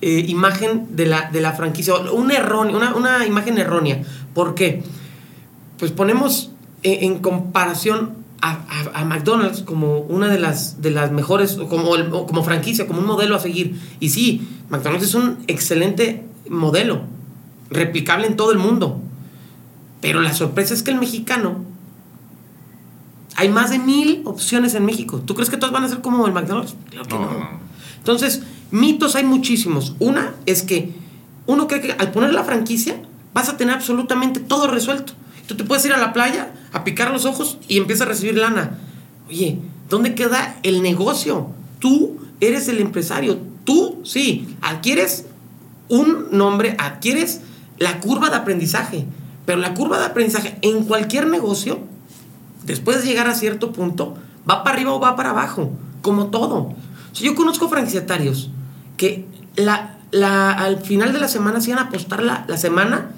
eh, imagen de la, de la franquicia, una, errónea, una, una, imagen errónea. ¿Por qué? Pues ponemos en, en comparación a, a, a, McDonald's como una de las, de las mejores, como, como franquicia, como un modelo a seguir. Y sí, McDonald's es un excelente modelo, replicable en todo el mundo. Pero la sorpresa es que el mexicano. Hay más de mil opciones en México. ¿Tú crees que todas van a ser como el McDonald's? Claro que no. no. Entonces, mitos hay muchísimos. Una es que uno cree que al poner la franquicia vas a tener absolutamente todo resuelto. Tú te puedes ir a la playa, a picar los ojos y empiezas a recibir lana. Oye, ¿dónde queda el negocio? Tú eres el empresario. Tú, sí, adquieres un nombre, adquieres la curva de aprendizaje. Pero la curva de aprendizaje en cualquier negocio, después de llegar a cierto punto, va para arriba o va para abajo, como todo. Sea, yo conozco franquiciatarios que la, la, al final de la semana se iban a apostar la, la semana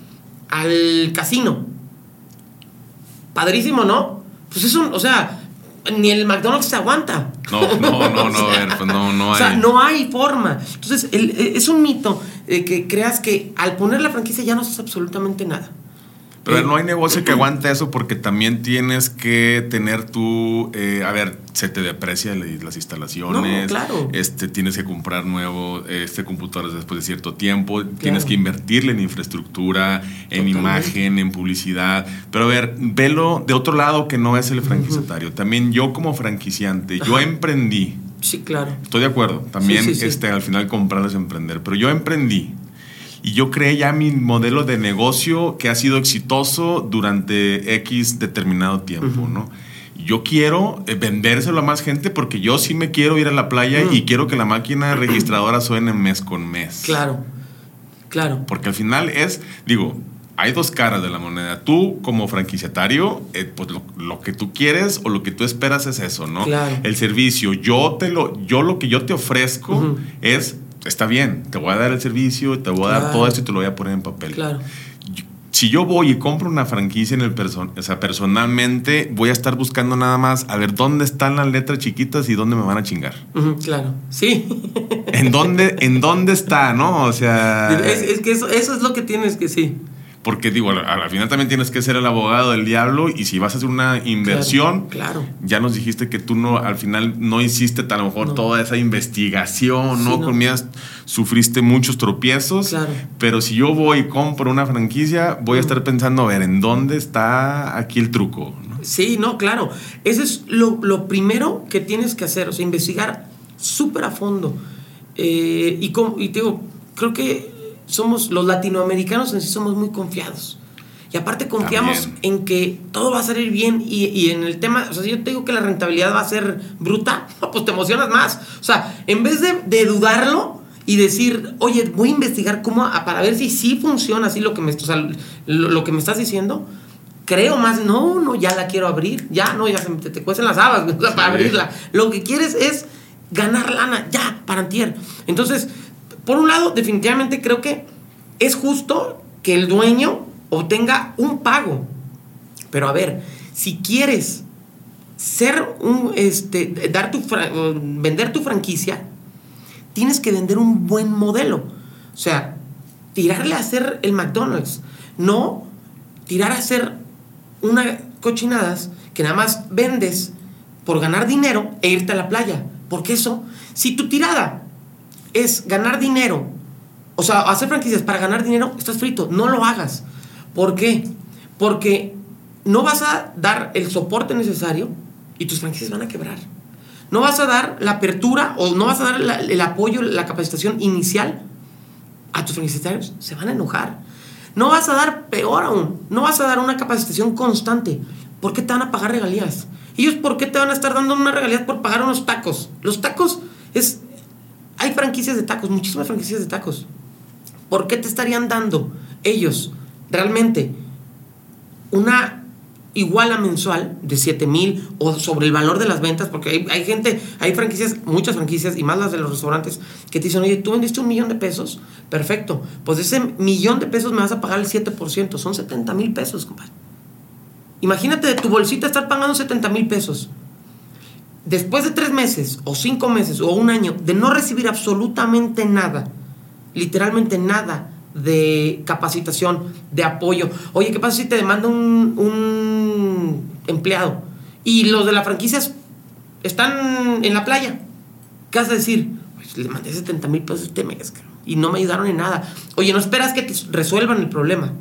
al casino. Padrísimo, ¿no? Pues eso, o sea, ni el McDonald's se aguanta. No, no, no, no, ver, pues no, no hay. O sea, no hay forma. Entonces, el, es un mito eh, que creas que al poner la franquicia ya no haces absolutamente nada. Pero Eh, no hay negocio que aguante eso porque también tienes que tener tu, eh, a ver, se te deprecia las instalaciones, No, claro. este, tienes que comprar nuevo este computadores después de cierto tiempo, tienes que invertirle en infraestructura, en imagen, en publicidad. Pero a ver, velo de otro lado que no es el franquiciatario. También yo como franquiciante, yo Ajá. emprendí. Sí, claro. Estoy de acuerdo. También Sí, sí, sí. Este, al final comprar es emprender. Pero yo emprendí. Y yo creé ya mi modelo de negocio que ha sido exitoso durante X determinado tiempo, ¿no? Yo quiero eh, vendérselo a más gente porque yo sí me quiero ir a la playa y quiero que la máquina registradora suene mes con mes. Claro. Claro. Porque al final es, digo, hay dos caras de la moneda. Tú como franquiciatario, eh, pues lo, lo que tú quieres o lo que tú esperas es eso, ¿no? Claro. El servicio. Yo te lo, yo lo que yo te ofrezco es, está bien, te voy a dar el servicio, te voy a dar todo esto y te lo voy a poner en papel. Claro. Yo- Si yo voy y compro una franquicia en el person o sea, personalmente voy a estar buscando nada más a ver dónde están las letras chiquitas y dónde me van a chingar. Claro. Sí. ¿En dónde, en dónde está, no? O sea, es, es que eso, eso es lo que tienes que sí. Porque digo, al, al final también tienes que ser el abogado del diablo y si vas a hacer una inversión, Claro. ya nos dijiste que tú no, al final no hiciste a lo mejor No. toda esa investigación, Sí, ¿no? no. Comías, sufriste muchos tropiezos, Claro. pero si yo voy y compro una franquicia, voy a estar pensando, a ver, ¿en dónde está aquí el truco? ¿no? Sí, no, claro. Eso es lo, lo primero que tienes que hacer, o sea, investigar súper a fondo. Eh, y, como, y te digo, creo que somos, los latinoamericanos en sí somos muy confiados. Y aparte confiamos También. en que todo va a salir bien y, y en el tema, o sea, si yo te digo que la rentabilidad va a ser bruta, pues te emocionas más. O sea, en vez de, de dudarlo y decir, oye, voy a investigar cómo, a- para ver si sí funciona así lo que me, o sea, lo, lo que me estás diciendo, creo más, no, no, ya la quiero abrir, ya, no, ya se te, te cuecen las habas para Sí. abrirla. Lo que quieres es ganar lana, ya, para antier. Entonces, por un lado, definitivamente creo que es justo que el dueño obtenga un pago. Pero a ver, si quieres ser un, este, dar tu, vender tu franquicia, tienes que vender un buen modelo. O sea, tirarle a hacer el McDonald's, no tirar a hacer una cochinadas que nada más vendes por ganar dinero e irte a la playa. Porque eso, si tu tirada es ganar dinero, o sea, hacer franquicias para ganar dinero, estás frito, no lo hagas. ¿Por qué? Porque no vas a dar el soporte necesario y tus franquicias van a quebrar. No vas a dar la apertura o no vas a dar el apoyo, la capacitación inicial a tus franquiciatarios. Se van a enojar. No vas a dar, peor aún, no vas a dar una capacitación constante. ¿Por qué te van a pagar regalías? Ellos, ¿por qué te van a estar dando una regalía por pagar unos tacos? Los tacos es. Hay franquicias de tacos, muchísimas franquicias de tacos. ¿Por qué te estarían dando ellos realmente una iguala mensual de 7 mil o sobre el valor de las ventas? Porque hay, gente, hay franquicias, muchas franquicias y más las de los restaurantes que te dicen, oye, tú vendiste un millón de pesos, perfecto, pues ese millón de pesos me vas a pagar el 7%, son 70 mil pesos, compadre. Imagínate de tu bolsita estar pagando 70 mil pesos. Después de tres meses, o cinco meses, o un año, de no recibir absolutamente nada, literalmente nada de capacitación, de apoyo. Oye, ¿qué pasa si te demanda un, un empleado? Y los de la franquicia están en la playa. ¿Qué vas a decir? Pues le mandé 70 mil pesos este mes y no me ayudaron en nada. Oye, no esperas que te resuelvan el problema.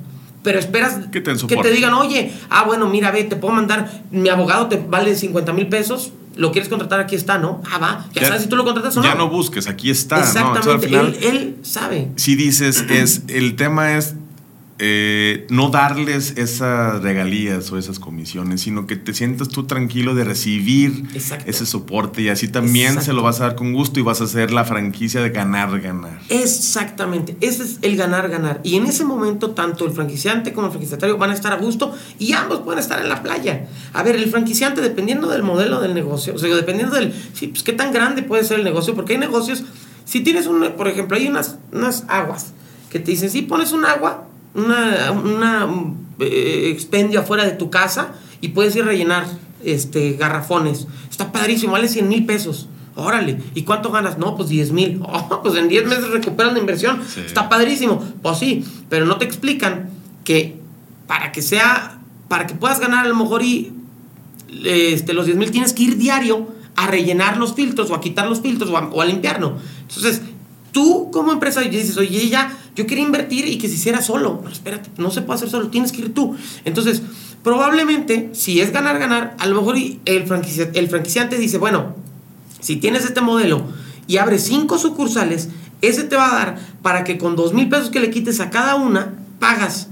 Pero esperas Que te que te digan, oye, ah, bueno, mira, ve, te puedo mandar, mi abogado te vale 50 mil pesos, lo quieres contratar, aquí está, ¿no? Ah, va, ya, sabes si tú lo contratas o no. Ya no busques, aquí está. ¿no? Entonces, Exactamente, al final, él, él sabe. si dices, es, el tema es eh, no darles esas regalías o esas comisiones, sino que te sientas tú tranquilo de recibir Exacto. ese soporte y así también Exacto. se lo vas a dar con gusto y vas a hacer la franquicia de ganar, ganar. Exactamente, ese es el ganar, ganar. Y en ese momento, tanto el franquiciante como el franquiciatario van a estar a gusto y ambos pueden estar en la playa. A ver, el franquiciante, dependiendo del modelo del negocio, o sea, dependiendo del. Sí, pues qué tan grande puede ser el negocio, porque hay negocios. Si tienes un. Por ejemplo, hay unas, unas aguas que te dicen, si pones un agua, una, una eh, expendio afuera de tu casa y puedes ir a rellenar este, garrafones. Está padrísimo, vale 100 mil pesos. Órale, ¿y cuánto ganas? No, pues 10 mil. Oh, pues en 10 meses recuperan la inversión. Sí. Está padrísimo. Pues sí, pero no te explican que para que sea, para que puedas ganar a lo mejor y este, los 10 mil tienes que ir diario a rellenar los filtros o a quitar los filtros o a, o a limpiarlo. Entonces, tú como empresa dices, oye, ya, yo quería invertir y que se hiciera solo. No, espérate, no se puede hacer solo, tienes que ir tú. Entonces, probablemente, si es ganar, ganar, a lo mejor el, el franquiciante dice, bueno, si tienes este modelo y abres cinco sucursales, ese te va a dar para que con dos mil pesos que le quites a cada una, pagas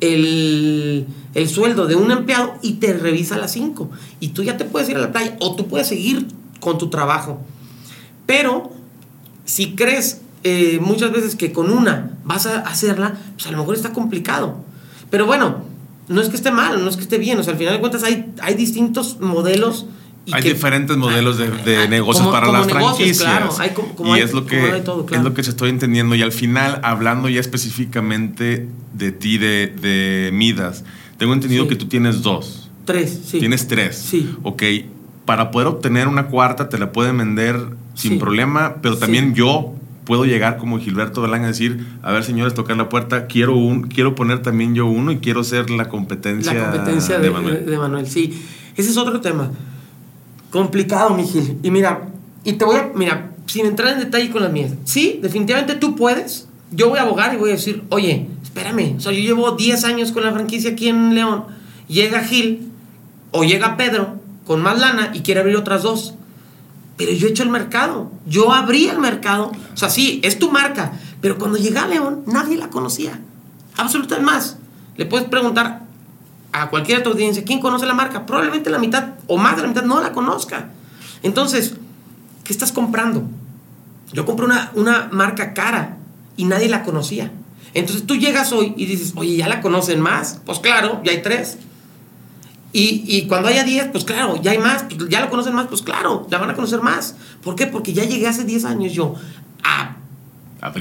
el, el, sueldo de un empleado y te revisa las cinco. Y tú ya te puedes ir a la playa o tú puedes seguir con tu trabajo. Pero si crees eh, muchas veces que con una vas a hacerla, pues a lo mejor está complicado. Pero bueno, no es que esté mal, no es que esté bien. O sea, al final de cuentas hay, hay distintos modelos. hay diferentes modelos de, de negocios para las franquicias. Claro, hay como, y es lo que es lo que se estoy entendiendo. Y al final, hablando ya específicamente de ti, de, de Midas, tengo entendido que tú tienes dos. Tres, sí. Tienes tres. Sí. Ok. Para poder obtener una cuarta, te la pueden vender sin problema, pero también yo puedo llegar como Gilberto Belán a decir, a ver señores, tocar la puerta, quiero un, quiero poner también yo uno y quiero ser la competencia, la competencia de, Manuel. de, Manuel. Sí, ese es otro tema. Complicado, mi Gil. Y mira, y te voy a, mira, sin entrar en detalle con las mías. Sí, definitivamente tú puedes. Yo voy a abogar y voy a decir, oye, espérame, o sea, yo llevo 10 años con la franquicia aquí en León. Llega Gil o llega Pedro con más lana y quiere abrir otras dos pero yo he hecho el mercado. Yo abrí el mercado. O sea, sí, es tu marca. Pero cuando llegué a León, nadie la conocía. Absolutamente más. Le puedes preguntar a cualquier de tu audiencia, ¿quién conoce la marca? Probablemente la mitad o más de la mitad no la conozca. Entonces, ¿qué estás comprando? Yo compré una, una marca cara y nadie la conocía. Entonces tú llegas hoy y dices, oye, ¿ya la conocen más? Pues claro, ya hay tres. Y, cuando haya 10, pues claro, ya hay más, pues ya lo conocen más, pues claro, la van a conocer más. ¿Por qué? Porque ya llegué hace 10 años yo a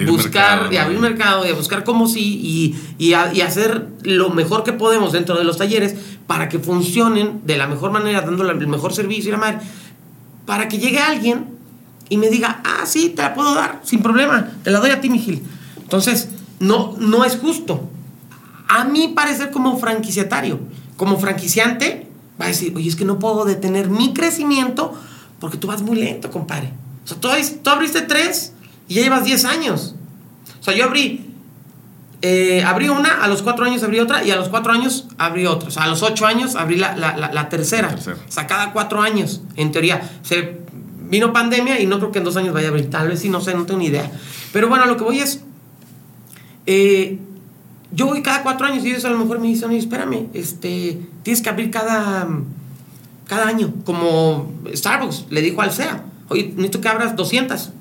buscar, y abrir mercado, y a buscar cómo sí, y, hacer lo mejor que podemos dentro de los talleres para que funcionen de la mejor manera, dándole el mejor servicio y la madre, para que llegue alguien y me diga, ah, sí, te la puedo dar, sin problema, te la doy a ti, Miguel. Entonces, no, no es justo. A mí parecer como franquiciatario como franquiciante, va a decir, oye, es que no puedo detener mi crecimiento porque tú vas muy lento, compadre. O sea, tú, abriste tres y ya llevas diez años. O sea, yo abrí, eh, abrí una, a los cuatro años abrí otra y a los cuatro años abrí otra. O sea, a los ocho años abrí la, tercera. O sea, cada cuatro años, en teoría. Se vino pandemia y no creo que en dos años vaya a abrir. Tal vez sí, no sé, no tengo ni idea. Pero bueno, lo que voy es... Eh, yo voy cada cuatro años y ellos a lo mejor me dicen, oye, espérame, este, tienes que abrir cada, cada año. Como Starbucks le dijo al SEA, oye, necesito que abras 200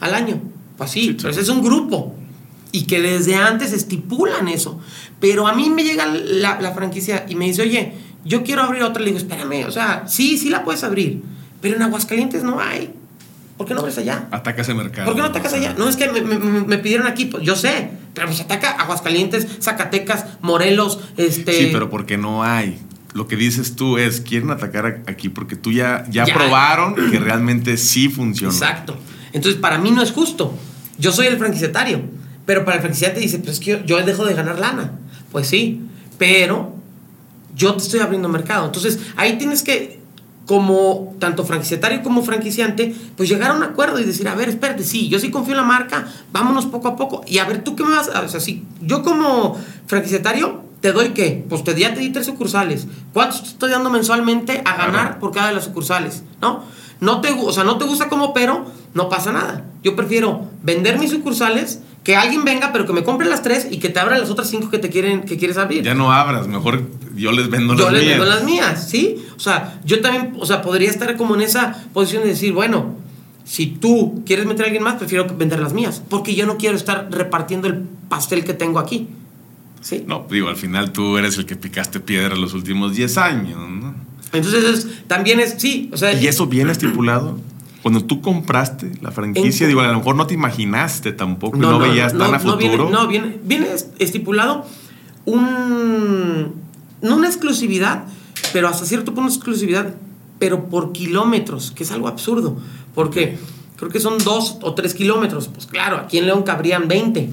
al año. Pues sí, pero ese es un grupo. Y que desde antes estipulan eso. Pero a mí me llega la, la franquicia y me dice, oye, yo quiero abrir otra. Le digo, espérame, o sea, sí, sí la puedes abrir. Pero en Aguascalientes no hay. ¿Por qué no abres allá? Ataca ese mercado. ¿Por qué no atacas allá? No, es que me, me, me pidieron aquí, pues, yo sé, pero pues ataca Aguascalientes, Zacatecas, Morelos, este... Sí, pero porque no hay. Lo que dices tú es, quieren atacar aquí porque tú ya, ya, probaron que realmente sí funciona. Exacto. Entonces, para mí no es justo. Yo soy el franquiciatario, pero para el franquiciante dice, pues es que yo, yo dejo de ganar lana. Pues sí, pero yo te estoy abriendo mercado. Entonces, ahí tienes que como tanto franquiciatario como franquiciante, pues llegar a un acuerdo y decir, a ver, espérate, sí, yo sí confío en la marca, vámonos poco a poco. Y a ver, ¿tú qué me vas a...? O sea, yo como franquiciatario te doy qué? Pues te, ya te di tres sucursales. ¿Cuántos te estoy dando mensualmente a ganar por cada de las sucursales? ¿No? No te, o sea, no te gusta como pero, no pasa nada. Yo prefiero vender mis sucursales, que alguien venga, pero que me compre las tres y que te abra las otras cinco que te quieren, que quieres abrir. Ya no abras, mejor yo les vendo las mías. Yo les vendo las mías, ¿sí? O sea, yo también, o sea, podría estar como en esa posición de decir, bueno, si tú quieres meter a alguien más, prefiero vender las mías, porque yo no quiero estar repartiendo el pastel que tengo aquí. ¿Sí? No, digo, al final tú eres el que picaste piedra los últimos 10 años, ¿no? Entonces, también es, sí, o sea... ¿Y eso viene estipulado? Cuando tú compraste la franquicia, digo, a lo mejor no te imaginaste tampoco, no, no, veías tan a futuro. no, viene, viene estipulado un no una exclusividad, pero hasta cierto punto una exclusividad, pero por kilómetros, que es algo absurdo, porque creo que son dos o tres kilómetros, pues claro, aquí en León cabrían 20.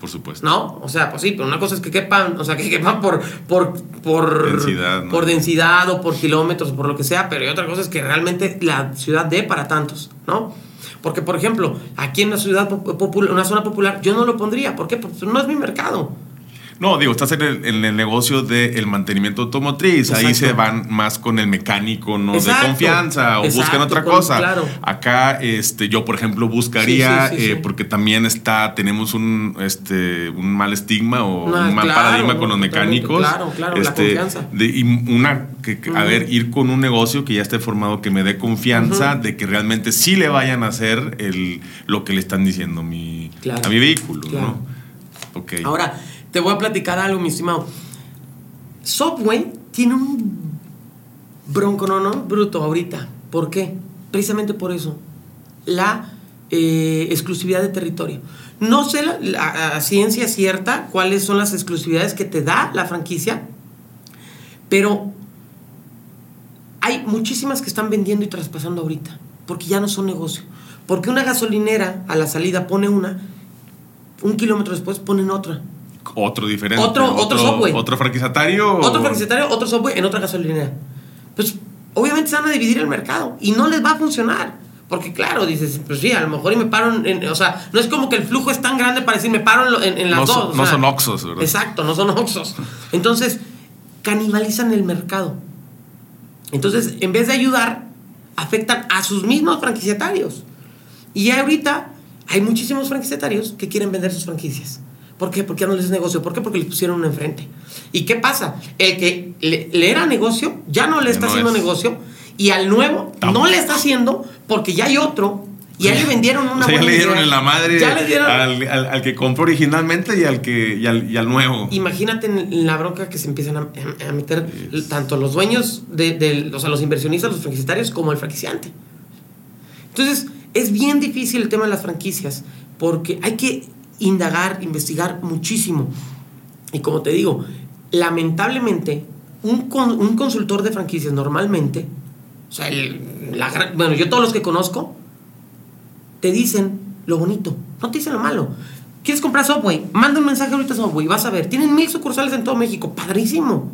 Por supuesto. ¿No? O sea, pues sí, pero una cosa es que quepan, o sea, que quepan por, por, por Densidad, ¿no? por densidad o por kilómetros o por lo que sea, pero y otra cosa es que realmente la ciudad dé para tantos, ¿no? Porque, por ejemplo, aquí en una ciudad popular, una zona popular, yo no lo pondría. ¿Por qué? Porque no es mi mercado. No, digo, estás en el, en el negocio del mantenimiento automotriz. Ahí se van más con el mecánico, no Exacto. de confianza, o buscan otra con- cosa. claro. Acá, este, yo, por ejemplo, buscaría, Sí, sí, sí, eh, porque también está, tenemos un, este, un mal estigma o No, un mal claro, paradigma con los mecánicos. claro, claro, la Este, confianza. de- y una, que, que- a ver, ir con un negocio que ya esté formado, que me dé confianza de que realmente sí le vayan a hacer el, lo que le están diciendo mi, Claro. a mi vehículo, Claro. ¿no? Ok. Ahora, te voy a platicar algo, mi estimado. Subway tiene un bronco, no, no, bruto ahorita. ¿Por qué? Precisamente por eso. La eh, exclusividad de territorio. No sé la, la- ciencia cierta cuáles son las exclusividades que te da la franquicia, pero hay muchísimas que están vendiendo y traspasando ahorita, porque ya no son negocio. Porque una gasolinera a la salida pone una, un kilómetro después ponen otra. Otro diferente. Otro- otro Subway. Otro franquiciatario. Otro franquiciatario, otro software en otra gasolinera. Pues obviamente se van a dividir el mercado y no les va a funcionar. Porque claro, dices, pues sí, a lo mejor y me paro en, en- O sea, no es como que el flujo es tan grande para decir, me paro en, las No dos. no sea, son ¿verdad? Exacto, no son oxos. Entonces, canibalizan el mercado. Entonces, en vez de ayudar, afectan a sus mismos franquiciatarios. Y ya ahorita hay muchísimos franquiciatarios que quieren vender sus franquicias. ¿Por qué? Porque ya no les es negocio. ¿Por qué? Porque les pusieron uno enfrente. ¿Y qué pasa? El que le, le era negocio ya no le está no haciendo es. negocio y al nuevo no le está haciendo porque ya hay otro y ya le vendieron una O sea, ya le dieron idea. en la madre Ya le dieron. al, al- al que compró originalmente y al que y al, y al nuevo. Imagínate en la bronca que se empiezan a, a meter tanto los dueños, de, de- o sea, los inversionistas, los franquiciatarios, como el franquiciante. Entonces, es bien difícil el tema de las franquicias, porque hay que indagar, investigar muchísimo. Y como te digo, lamentablemente, un, con- un consultor de franquicias normalmente, o sea, el- la gran- bueno, yo todos los que conozco, te dicen lo bonito, no te dicen lo malo. ¿Quieres comprar Subway? Manda un mensaje ahorita a Subway, vas a ver. Tienen mil sucursales en todo México, padrísimo.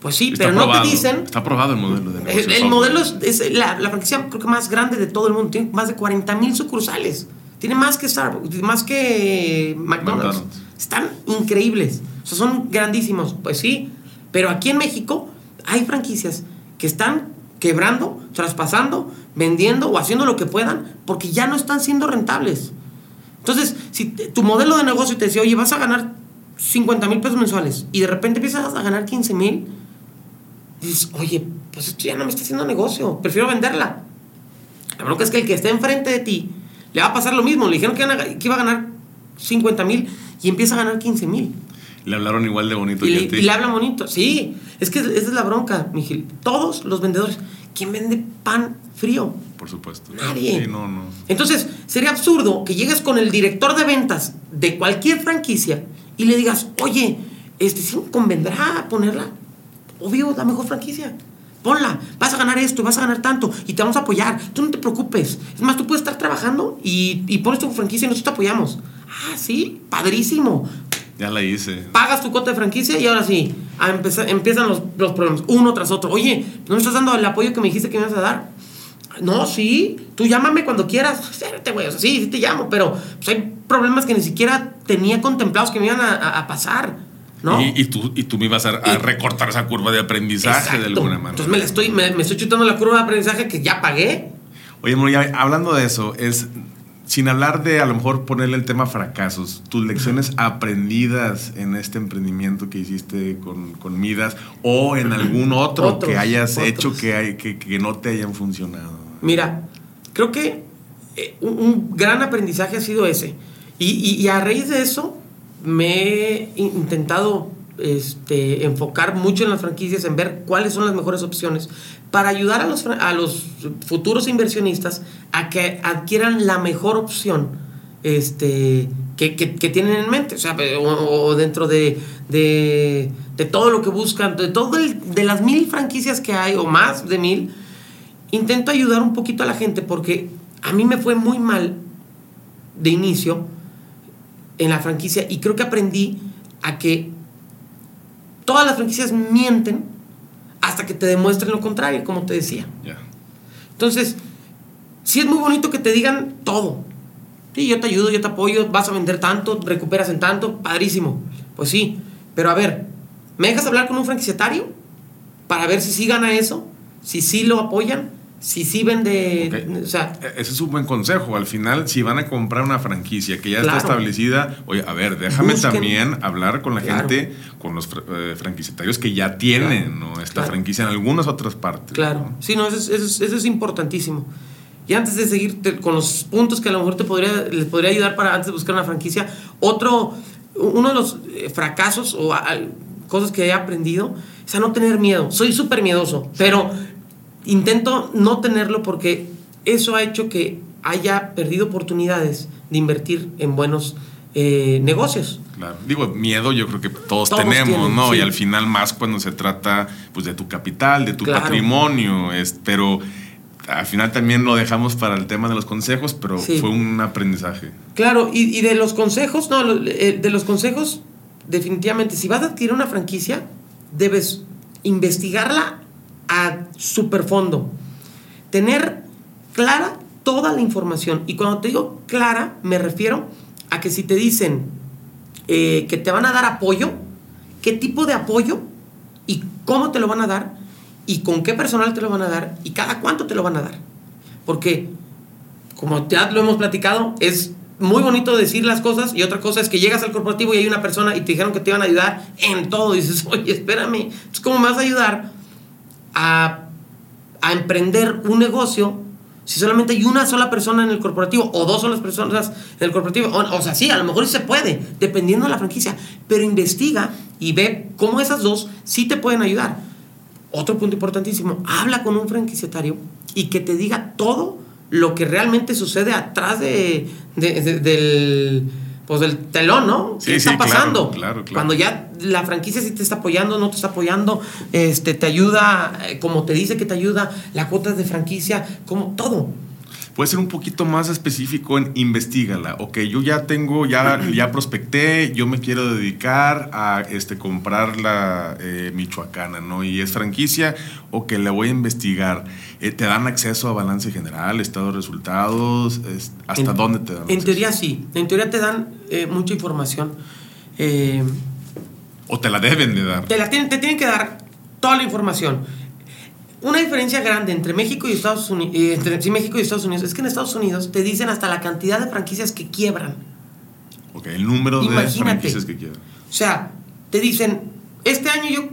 Pues sí, Está pero no te dicen. Está probado el modelo de negocio. El, modelo es, es la, la franquicia creo que más grande de todo el mundo. Tiene más de 40 mil sucursales. Tiene más que Starbucks, más que McDonald's. McDonald's. Están increíbles. O sea, son grandísimos. Pues sí. Pero aquí en México hay franquicias que están quebrando, traspasando, vendiendo o haciendo lo que puedan porque ya no están siendo rentables. Entonces, si tu modelo de negocio te decía, oye, vas a ganar 50 mil pesos mensuales y de repente empiezas a ganar 15 mil, dices, oye, pues esto ya no me está haciendo negocio, prefiero venderla. La bronca es que el que esté enfrente de ti le va a pasar lo mismo. Le dijeron que, iban a- que iba a ganar 50 mil y empieza a ganar 15 mil. Le hablaron igual de bonito Y, le- y le hablan bonito. Sí, es que esa es la bronca, Miguel. Todos los vendedores. ¿Quién vende pan frío? Por supuesto. Nadie. Sí, no, no. Entonces, sería absurdo que llegues con el director de ventas de cualquier franquicia y le digas, oye, este sí me convendrá ponerla. Obvio, la mejor franquicia. Ponla, vas a ganar esto, vas a ganar tanto y te vamos a apoyar. Tú no te preocupes. Es más, tú puedes estar trabajando y, y pones tu franquicia y nosotros te apoyamos. Ah, sí, padrísimo. Ya la hice. Pagas tu cuota de franquicia y ahora sí, a empezar, empiezan los, los problemas, uno tras otro. Oye, ¿no me estás dando el apoyo que me dijiste que me ibas a dar? No, sí, tú llámame cuando quieras. Espérate, güey, o sea, sí, sí te llamo, pero pues, hay problemas que ni siquiera tenía contemplados que me iban a, a- a pasar, ¿no? Y, y tú, y tú me ibas a, recortar esa curva de aprendizaje Exacto. de alguna manera. Entonces me, la estoy, me, me estoy chutando la curva de aprendizaje que ya pagué. Oye, amor, ya hablando de eso, es sin hablar de a lo mejor ponerle el tema fracasos, tus lecciones aprendidas en este emprendimiento que hiciste con, con Midas o en algún otro Otros, que hayas otros. hecho que, hay, que, que no te hayan funcionado. Mira, creo que eh, un, un gran aprendizaje ha sido ese. Y, y- y a raíz de eso me he intentado este, enfocar mucho en las franquicias, en ver cuáles son las mejores opciones para ayudar a los, a los futuros inversionistas a que adquieran la mejor opción este, que, que- tienen en mente. O sea, o dentro de, de, de todo lo que buscan, de, todo el- de las mil franquicias que hay, o más de mil, intento ayudar un poquito a la gente porque a mí me fue muy mal de inicio en la franquicia y creo que aprendí a que todas las franquicias mienten hasta que te demuestren lo contrario, como te decía. Entonces, sí es muy bonito que te digan todo. Sí, yo te ayudo, yo te apoyo, vas a vender tanto, recuperas en tanto, padrísimo. Pues sí, pero a ver, ¿me dejas hablar con un franquiciatario para ver si sí gana eso? Si sí lo apoyan, si sí vende, o sea, e-, ese es un buen consejo. Al final, si van a comprar una franquicia que ya está establecida, oye, a ver, déjame también hablar con la gente, con los eh, franquiciatarios que ya tienen esta franquicia en algunas otras partes. Claro, sí, no, eso es, eso, es, importantísimo. Y antes de seguir con los puntos que a lo mejor te podría, les podría ayudar para antes de buscar una franquicia, otro, uno de los eh, fracasos o cosas que he aprendido es a no tener miedo. Soy súper miedoso, pero intento no tenerlo porque eso ha hecho que haya perdido oportunidades de invertir en buenos eh, negocios. Claro. Digo, miedo yo creo que todos, tenemos, ¿no? Y al final más cuando se trata pues de tu capital, de tu patrimonio, es, pero al final también lo dejamos para el tema de los consejos, pero fue un aprendizaje. Claro, y, de los consejos, no, eh, de los consejos, definitivamente, si vas a adquirir una franquicia, debes investigarla a superfondo. Tener clara toda la información. Y cuando te digo clara, me refiero a que si te dicen eh, que te van a dar apoyo, qué tipo de apoyo y cómo te lo van a dar y con qué personal te lo van a dar y cada cuánto te lo van a dar. Porque, como ya lo hemos platicado, es muy bonito decir las cosas y otra cosa es que llegas al corporativo y hay una persona y te dijeron que te iban a ayudar en todo. Y dices, oye, espérame, ¿cómo me vas a ayudar a, emprender un negocio si solamente hay una sola persona en el corporativo o dos solas personas en el corporativo. O, sea, sí, a lo mejor se puede, dependiendo de la franquicia, pero investiga y ve cómo esas dos sí te pueden ayudar. Otro punto importantísimo, habla con un franquiciatario y que te diga todo lo que realmente sucede atrás de, del pues del telón, ¿no? ¿Qué está pasando? Claro, claro, Cuando ya la franquicia sí te está apoyando, no te está apoyando, este, te ayuda, eh, como te dice que te ayuda, la cuota de franquicia, como todo puede ser un poquito más específico en investigala. Ok, yo ya tengo, ya, ya prospecté, yo me quiero dedicar a este, comprar la eh, michoacana, ¿no? Y es franquicia, o que la voy a investigar. Eh, ¿Te dan acceso a balance general, estado de resultados? ¿Hasta dónde te dan? En teoría sí, en teoría te dan eh, mucha información. o te la deben de dar. Te, la tienen, te tienen que dar toda la información una diferencia grande entre México y Estados Unidos, eh, entre México y Estados Unidos es que en Estados Unidos te dicen hasta la cantidad de franquicias que quiebran. Ok, el número de franquicias que quiebran. O sea, te dicen, este año yo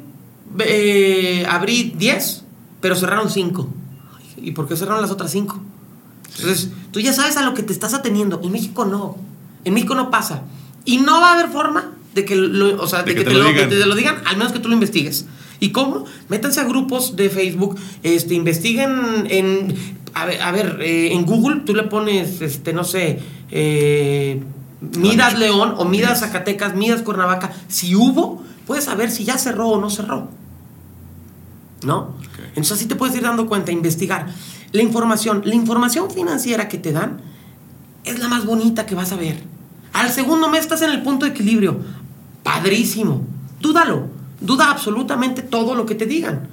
eh, abrí 10, pero cerraron 5. ¿Y por qué cerraron las otras 5? Entonces, tú ya sabes a lo que te estás ateniendo. En México no. En México no pasa. Y no va a haber forma de que, o sea, de, que, te, lo, que te lo digan, al menos que tú lo investigues. ¿Y cómo? Métanse a grupos de Facebook, este, investiguen en, a ver, eh, en Google tú le pones, este, no sé, eh, Midas León o Midas Zacatecas, Midas Cuernavaca. Si hubo, puedes saber si ya cerró o no cerró. ¿No? Entonces así te puedes ir dando cuenta, investigar. La información, la información financiera que te dan es la más bonita que vas a ver. Al segundo mes estás en el punto de equilibrio. Padrísimo. Dúdalo. Duda absolutamente todo lo que te digan.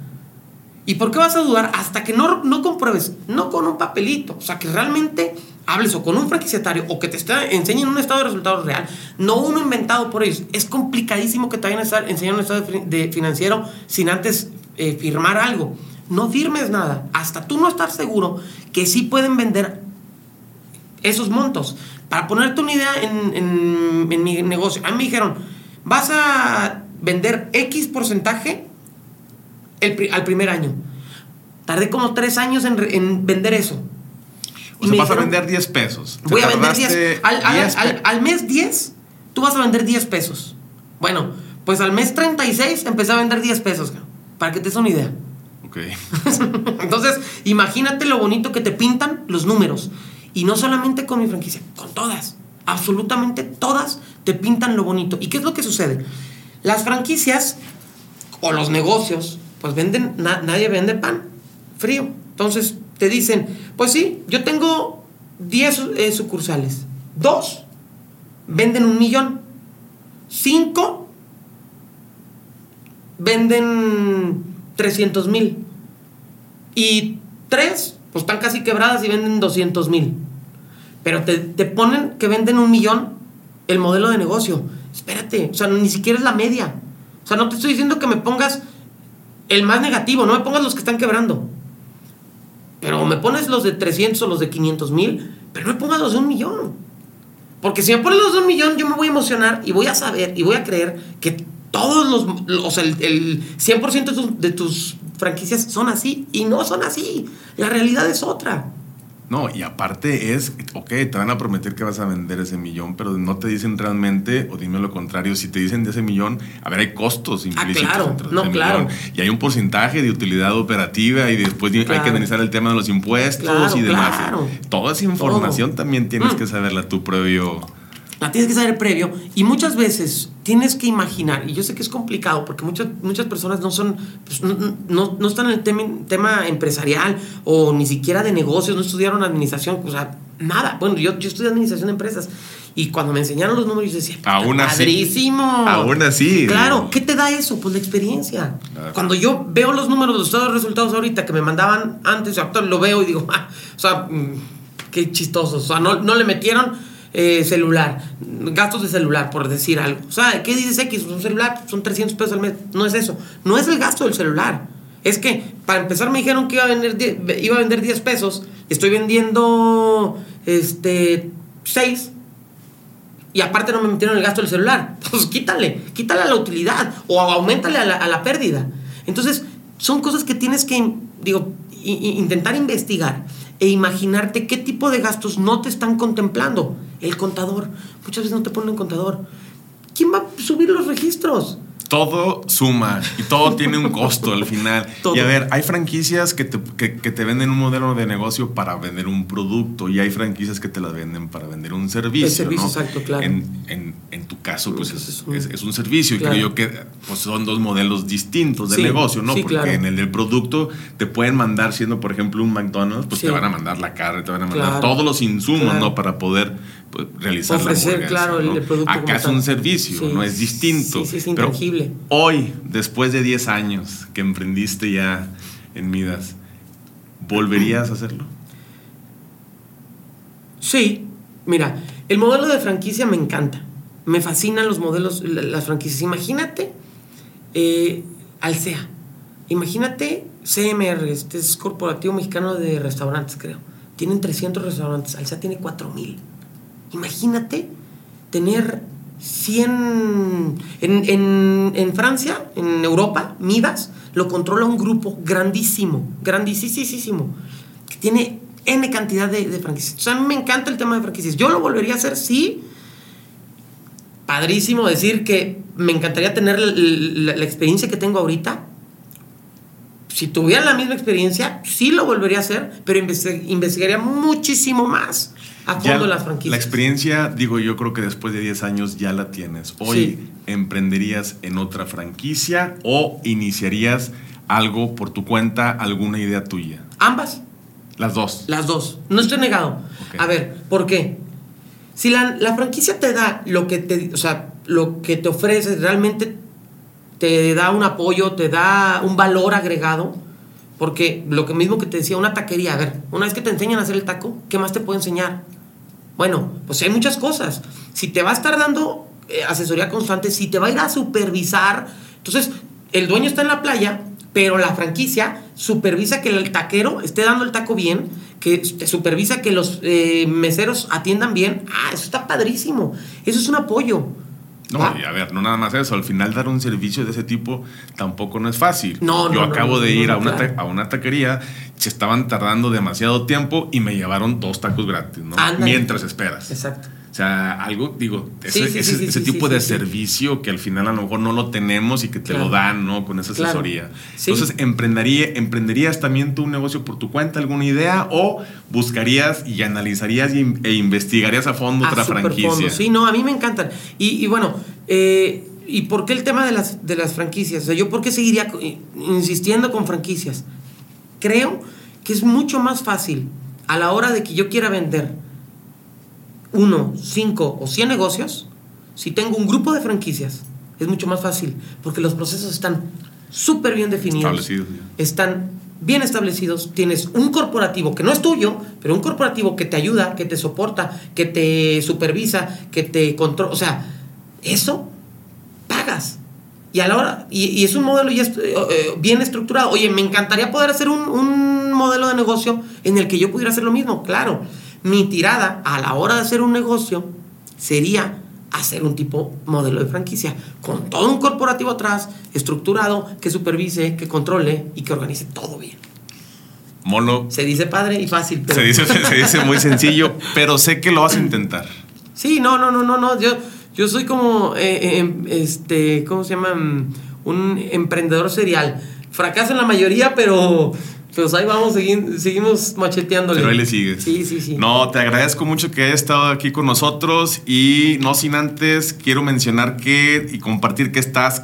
¿Y por qué vas a dudar? Hasta que no, no compruebes, no con un papelito, o sea, que realmente hables o con un franquiciatario o que te esté, enseñen un estado de resultados real, no uno inventado por ellos. Es complicadísimo que te vayan a estar enseñando un estado de financiero sin antes eh, firmar algo. No firmes nada, hasta tú no estar seguro que sí pueden vender esos montos. Para ponerte una idea en, en, en mi negocio, a mí me dijeron, vas a vender X porcentaje al primer año. Tardé como tres años en, vender eso. O sea, vas a vender 10 pesos. Voy a vender 10. Al, mes 10, tú vas a vender 10 pesos. Bueno, pues al mes 36 empecé a vender 10 pesos, para que te des una idea. Ok. Entonces, imagínate lo bonito que te pintan los números. Y no solamente con mi franquicia, con todas. Absolutamente todas te pintan lo bonito. ¿Y qué es lo que sucede? Las franquicias o los negocios, pues venden, nadie vende pan frío. Entonces te dicen, pues sí, yo tengo 10 eh, sucursales, dos venden un millón. Cinco venden 300 mil. Y tres, pues están casi quebradas y venden 200 mil. Pero te, te ponen que venden un millón el modelo de negocio. Espérate, o sea, ni siquiera es la media. O sea, no te estoy diciendo que me pongas el más negativo, no me pongas los que están quebrando. Pero me pones los de 300 o los de 500 mil, pero no me pongas los de un millón. Porque si me pones los de un millón, yo me voy a emocionar y voy a saber y voy a creer que todos los, o sea, el, el 100% de tus, de tus franquicias son así y no son así. La realidad es otra. No, y aparte es, ok, te van a prometer que vas a vender ese millón, pero no te dicen realmente, o dime lo contrario, si te dicen de ese millón, a ver, hay costos implícitos Ah, claro, no, ese claro. millón. Y hay un porcentaje de utilidad operativa y después hay Claro. que analizar el tema de los impuestos Claro, y demás. claro. Toda esa información Todo. también tienes Mm. que saberla tú previo. La tienes que saber previo y muchas veces tienes que imaginar, y yo sé que es complicado porque muchas, muchas personas no son, pues, no, no- no están en el tema, tema empresarial o ni siquiera de negocios, no estudiaron administración, o sea, nada. Bueno, yo, yo estudié administración de empresas y cuando me enseñaron los números yo decía, Aún así. padrísimo. Aún así. Claro. ¿qué te da eso? Pues la experiencia. Claro. Cuando yo veo los números, los estados resultados ahorita que me mandaban antes, ahorita lo veo y digo, ah, o sea, mm, qué chistoso. O sea, no, no le metieron eh, celular, gastos de celular, por decir algo. O sea, ¿qué dices X? Un celular son 300 pesos al mes. No es eso. No es el gasto del celular. Es que, para empezar, me dijeron que iba a vender, die- iba a vender 10 pesos. Estoy vendiendo este, 6. Y aparte no me metieron el gasto del celular. Pues quítale, quítale a la utilidad o aumentale a la, a la pérdida. Entonces, son cosas que tienes que, digo, intentar investigar e imaginarte qué tipo de gastos no te están contemplando. El contador. Muchas veces no te ponen contador. ¿Quién va a subir los registros? Todo suma y todo tiene un costo al final. Todo. Y a ver, hay franquicias que te, que, que te venden un modelo de negocio para vender un producto y hay franquicias que te las venden para vender un servicio. El servicio, ¿no? exacto, claro. En, en- en tu caso, pues es, es un- es- es un servicio Claro. y creo yo que pues, son dos modelos distintos de Sí, negocio, ¿no? sí, Porque claro. en el del producto te pueden mandar, siendo por ejemplo un McDonald's, pues Sí. te van a mandar la carne, te van a mandar Claro. todos los insumos. ¿no? Para poder realizar Ofrecer, la claro, el- ¿no? el producto Acá es un servicio, Sí. no es distinto. Sí, sí, es Pero intangible. Hoy, después de 10 años que emprendiste ya en Midas, ¿volverías a hacerlo? Sí, mira, el modelo de franquicia me encanta. Me fascinan los modelos, la- las franquicias. Imagínate eh, Alsea. Imagínate CMR, este es Corporativo Mexicano de Restaurantes, creo. Tienen 300 restaurantes, Alsea tiene 4000. Imagínate tener 100. En, en, en Francia, en Europa, Midas, lo controla un grupo grandísimo, grandísimo, que tiene N cantidad de, de franquicias. O sea, a mí me encanta el tema de franquicias. Yo lo volvería a hacer, sí. Padrísimo decir que me encantaría tener la, experiencia que tengo ahorita. Si tuviera la misma experiencia, sí lo volvería a hacer, pero investi- investigaría muchísimo más a fondo las franquicias. La experiencia, digo, yo creo que después de 10 años ya la tienes. Hoy, Sí. ¿emprenderías en otra franquicia o iniciarías algo por tu cuenta, alguna idea tuya? Ambas. Las dos. Las dos. No estoy negado. A ver, ¿por qué? Si la, la franquicia te da lo que te, o sea, lo que te ofrece, realmente te da un apoyo, te da un valor agregado, porque lo que mismo que te decía, una taquería, a ver, una vez que te enseñan a hacer el taco, ¿qué más te puedo enseñar? Bueno, pues hay muchas cosas. Si te va a estar dando eh, asesoría constante, si te va a ir a supervisar, entonces el dueño está en la playa, pero la franquicia supervisa que el taquero esté dando el taco bien, que supervisa que los eh, meseros atiendan bien. Ah, eso está padrísimo. Eso es un apoyo. No, y a ver, no nada más eso. Al final, dar un servicio de ese tipo tampoco no es fácil. No, Yo no, no, acabo no, de ir a, una claro. a una taquería, se estaban tardando demasiado tiempo y me llevaron dos tacos gratis, ¿no? Ándale. Mientras esperas. Exacto. O sea, algo, digo, ese, sí, ese- sí, sí, ese sí, tipo de servicio que al final a lo mejor no lo tenemos y que te Claro. lo dan, ¿no? Con esa Claro. asesoría. Sí. Entonces, ¿emprendería, ¿emprenderías también tu negocio por tu cuenta, alguna idea? ¿O buscarías y analizarías y- e investigarías a fondo otra a franquicia? superfondo. Sí, no, a mí me encantan. Y, y bueno, eh, ¿y por qué el tema de las, de las franquicias? O sea, ¿yo por qué seguiría insistiendo con franquicias? Creo que es mucho más fácil a la hora de que yo quiera vender uno, cinco o cien negocios, si tengo un grupo de franquicias, es mucho más fácil porque los procesos están súper bien definidos. Establecidos. Están bien establecidos. Tienes un corporativo que no es tuyo, pero un corporativo que te ayuda, que te soporta, que te supervisa, que te controla. O sea, eso pagas. Y a la hora, y, es un modelo ya eh, eh, bien estructurado. Oye, me encantaría poder hacer un, un modelo de negocio en el que yo pudiera hacer lo mismo. Claro, mi tirada a la hora de hacer un negocio sería hacer un tipo modelo de franquicia, con todo un corporativo atrás, estructurado, que supervise, que controle y que organice todo bien. Molo. Se dice padre y fácil, pero... Se dice, se dice muy sencillo, pero sé que lo vas a intentar. Sí, no, no, no, no, no. Yo, yo soy como, eh, eh, este, ¿cómo se llama? Mm, un emprendedor serial. Fracaso en la mayoría, pero pues ahí vamos, seguimos macheteándole. Pero ahí le sigues. Sí, sí, sí. No, te agradezco mucho que hayas estado aquí con nosotros y no sin antes quiero mencionar que y compartir que estás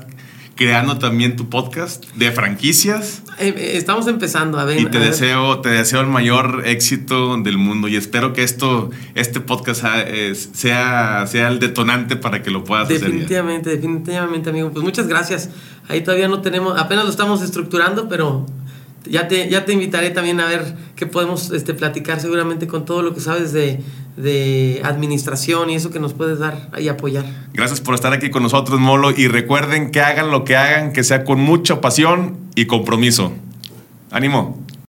creando también tu podcast de franquicias. Eh, eh, estamos empezando a ver. Y te deseo, te deseo el mayor éxito del mundo y espero que esto, este podcast sea, sea el detonante para que lo puedas hacer. Definitivamente, definitivamente, amigo. Pues muchas gracias. Ahí todavía no tenemos, apenas lo estamos estructurando, pero ya te, ya te invitaré también a ver qué podemos este, platicar seguramente con todo lo que sabes de, de administración y eso que nos puedes dar y apoyar. Gracias por estar aquí con nosotros, Molo. Y recuerden que hagan lo que hagan, que sea con mucha pasión y compromiso. Ánimo.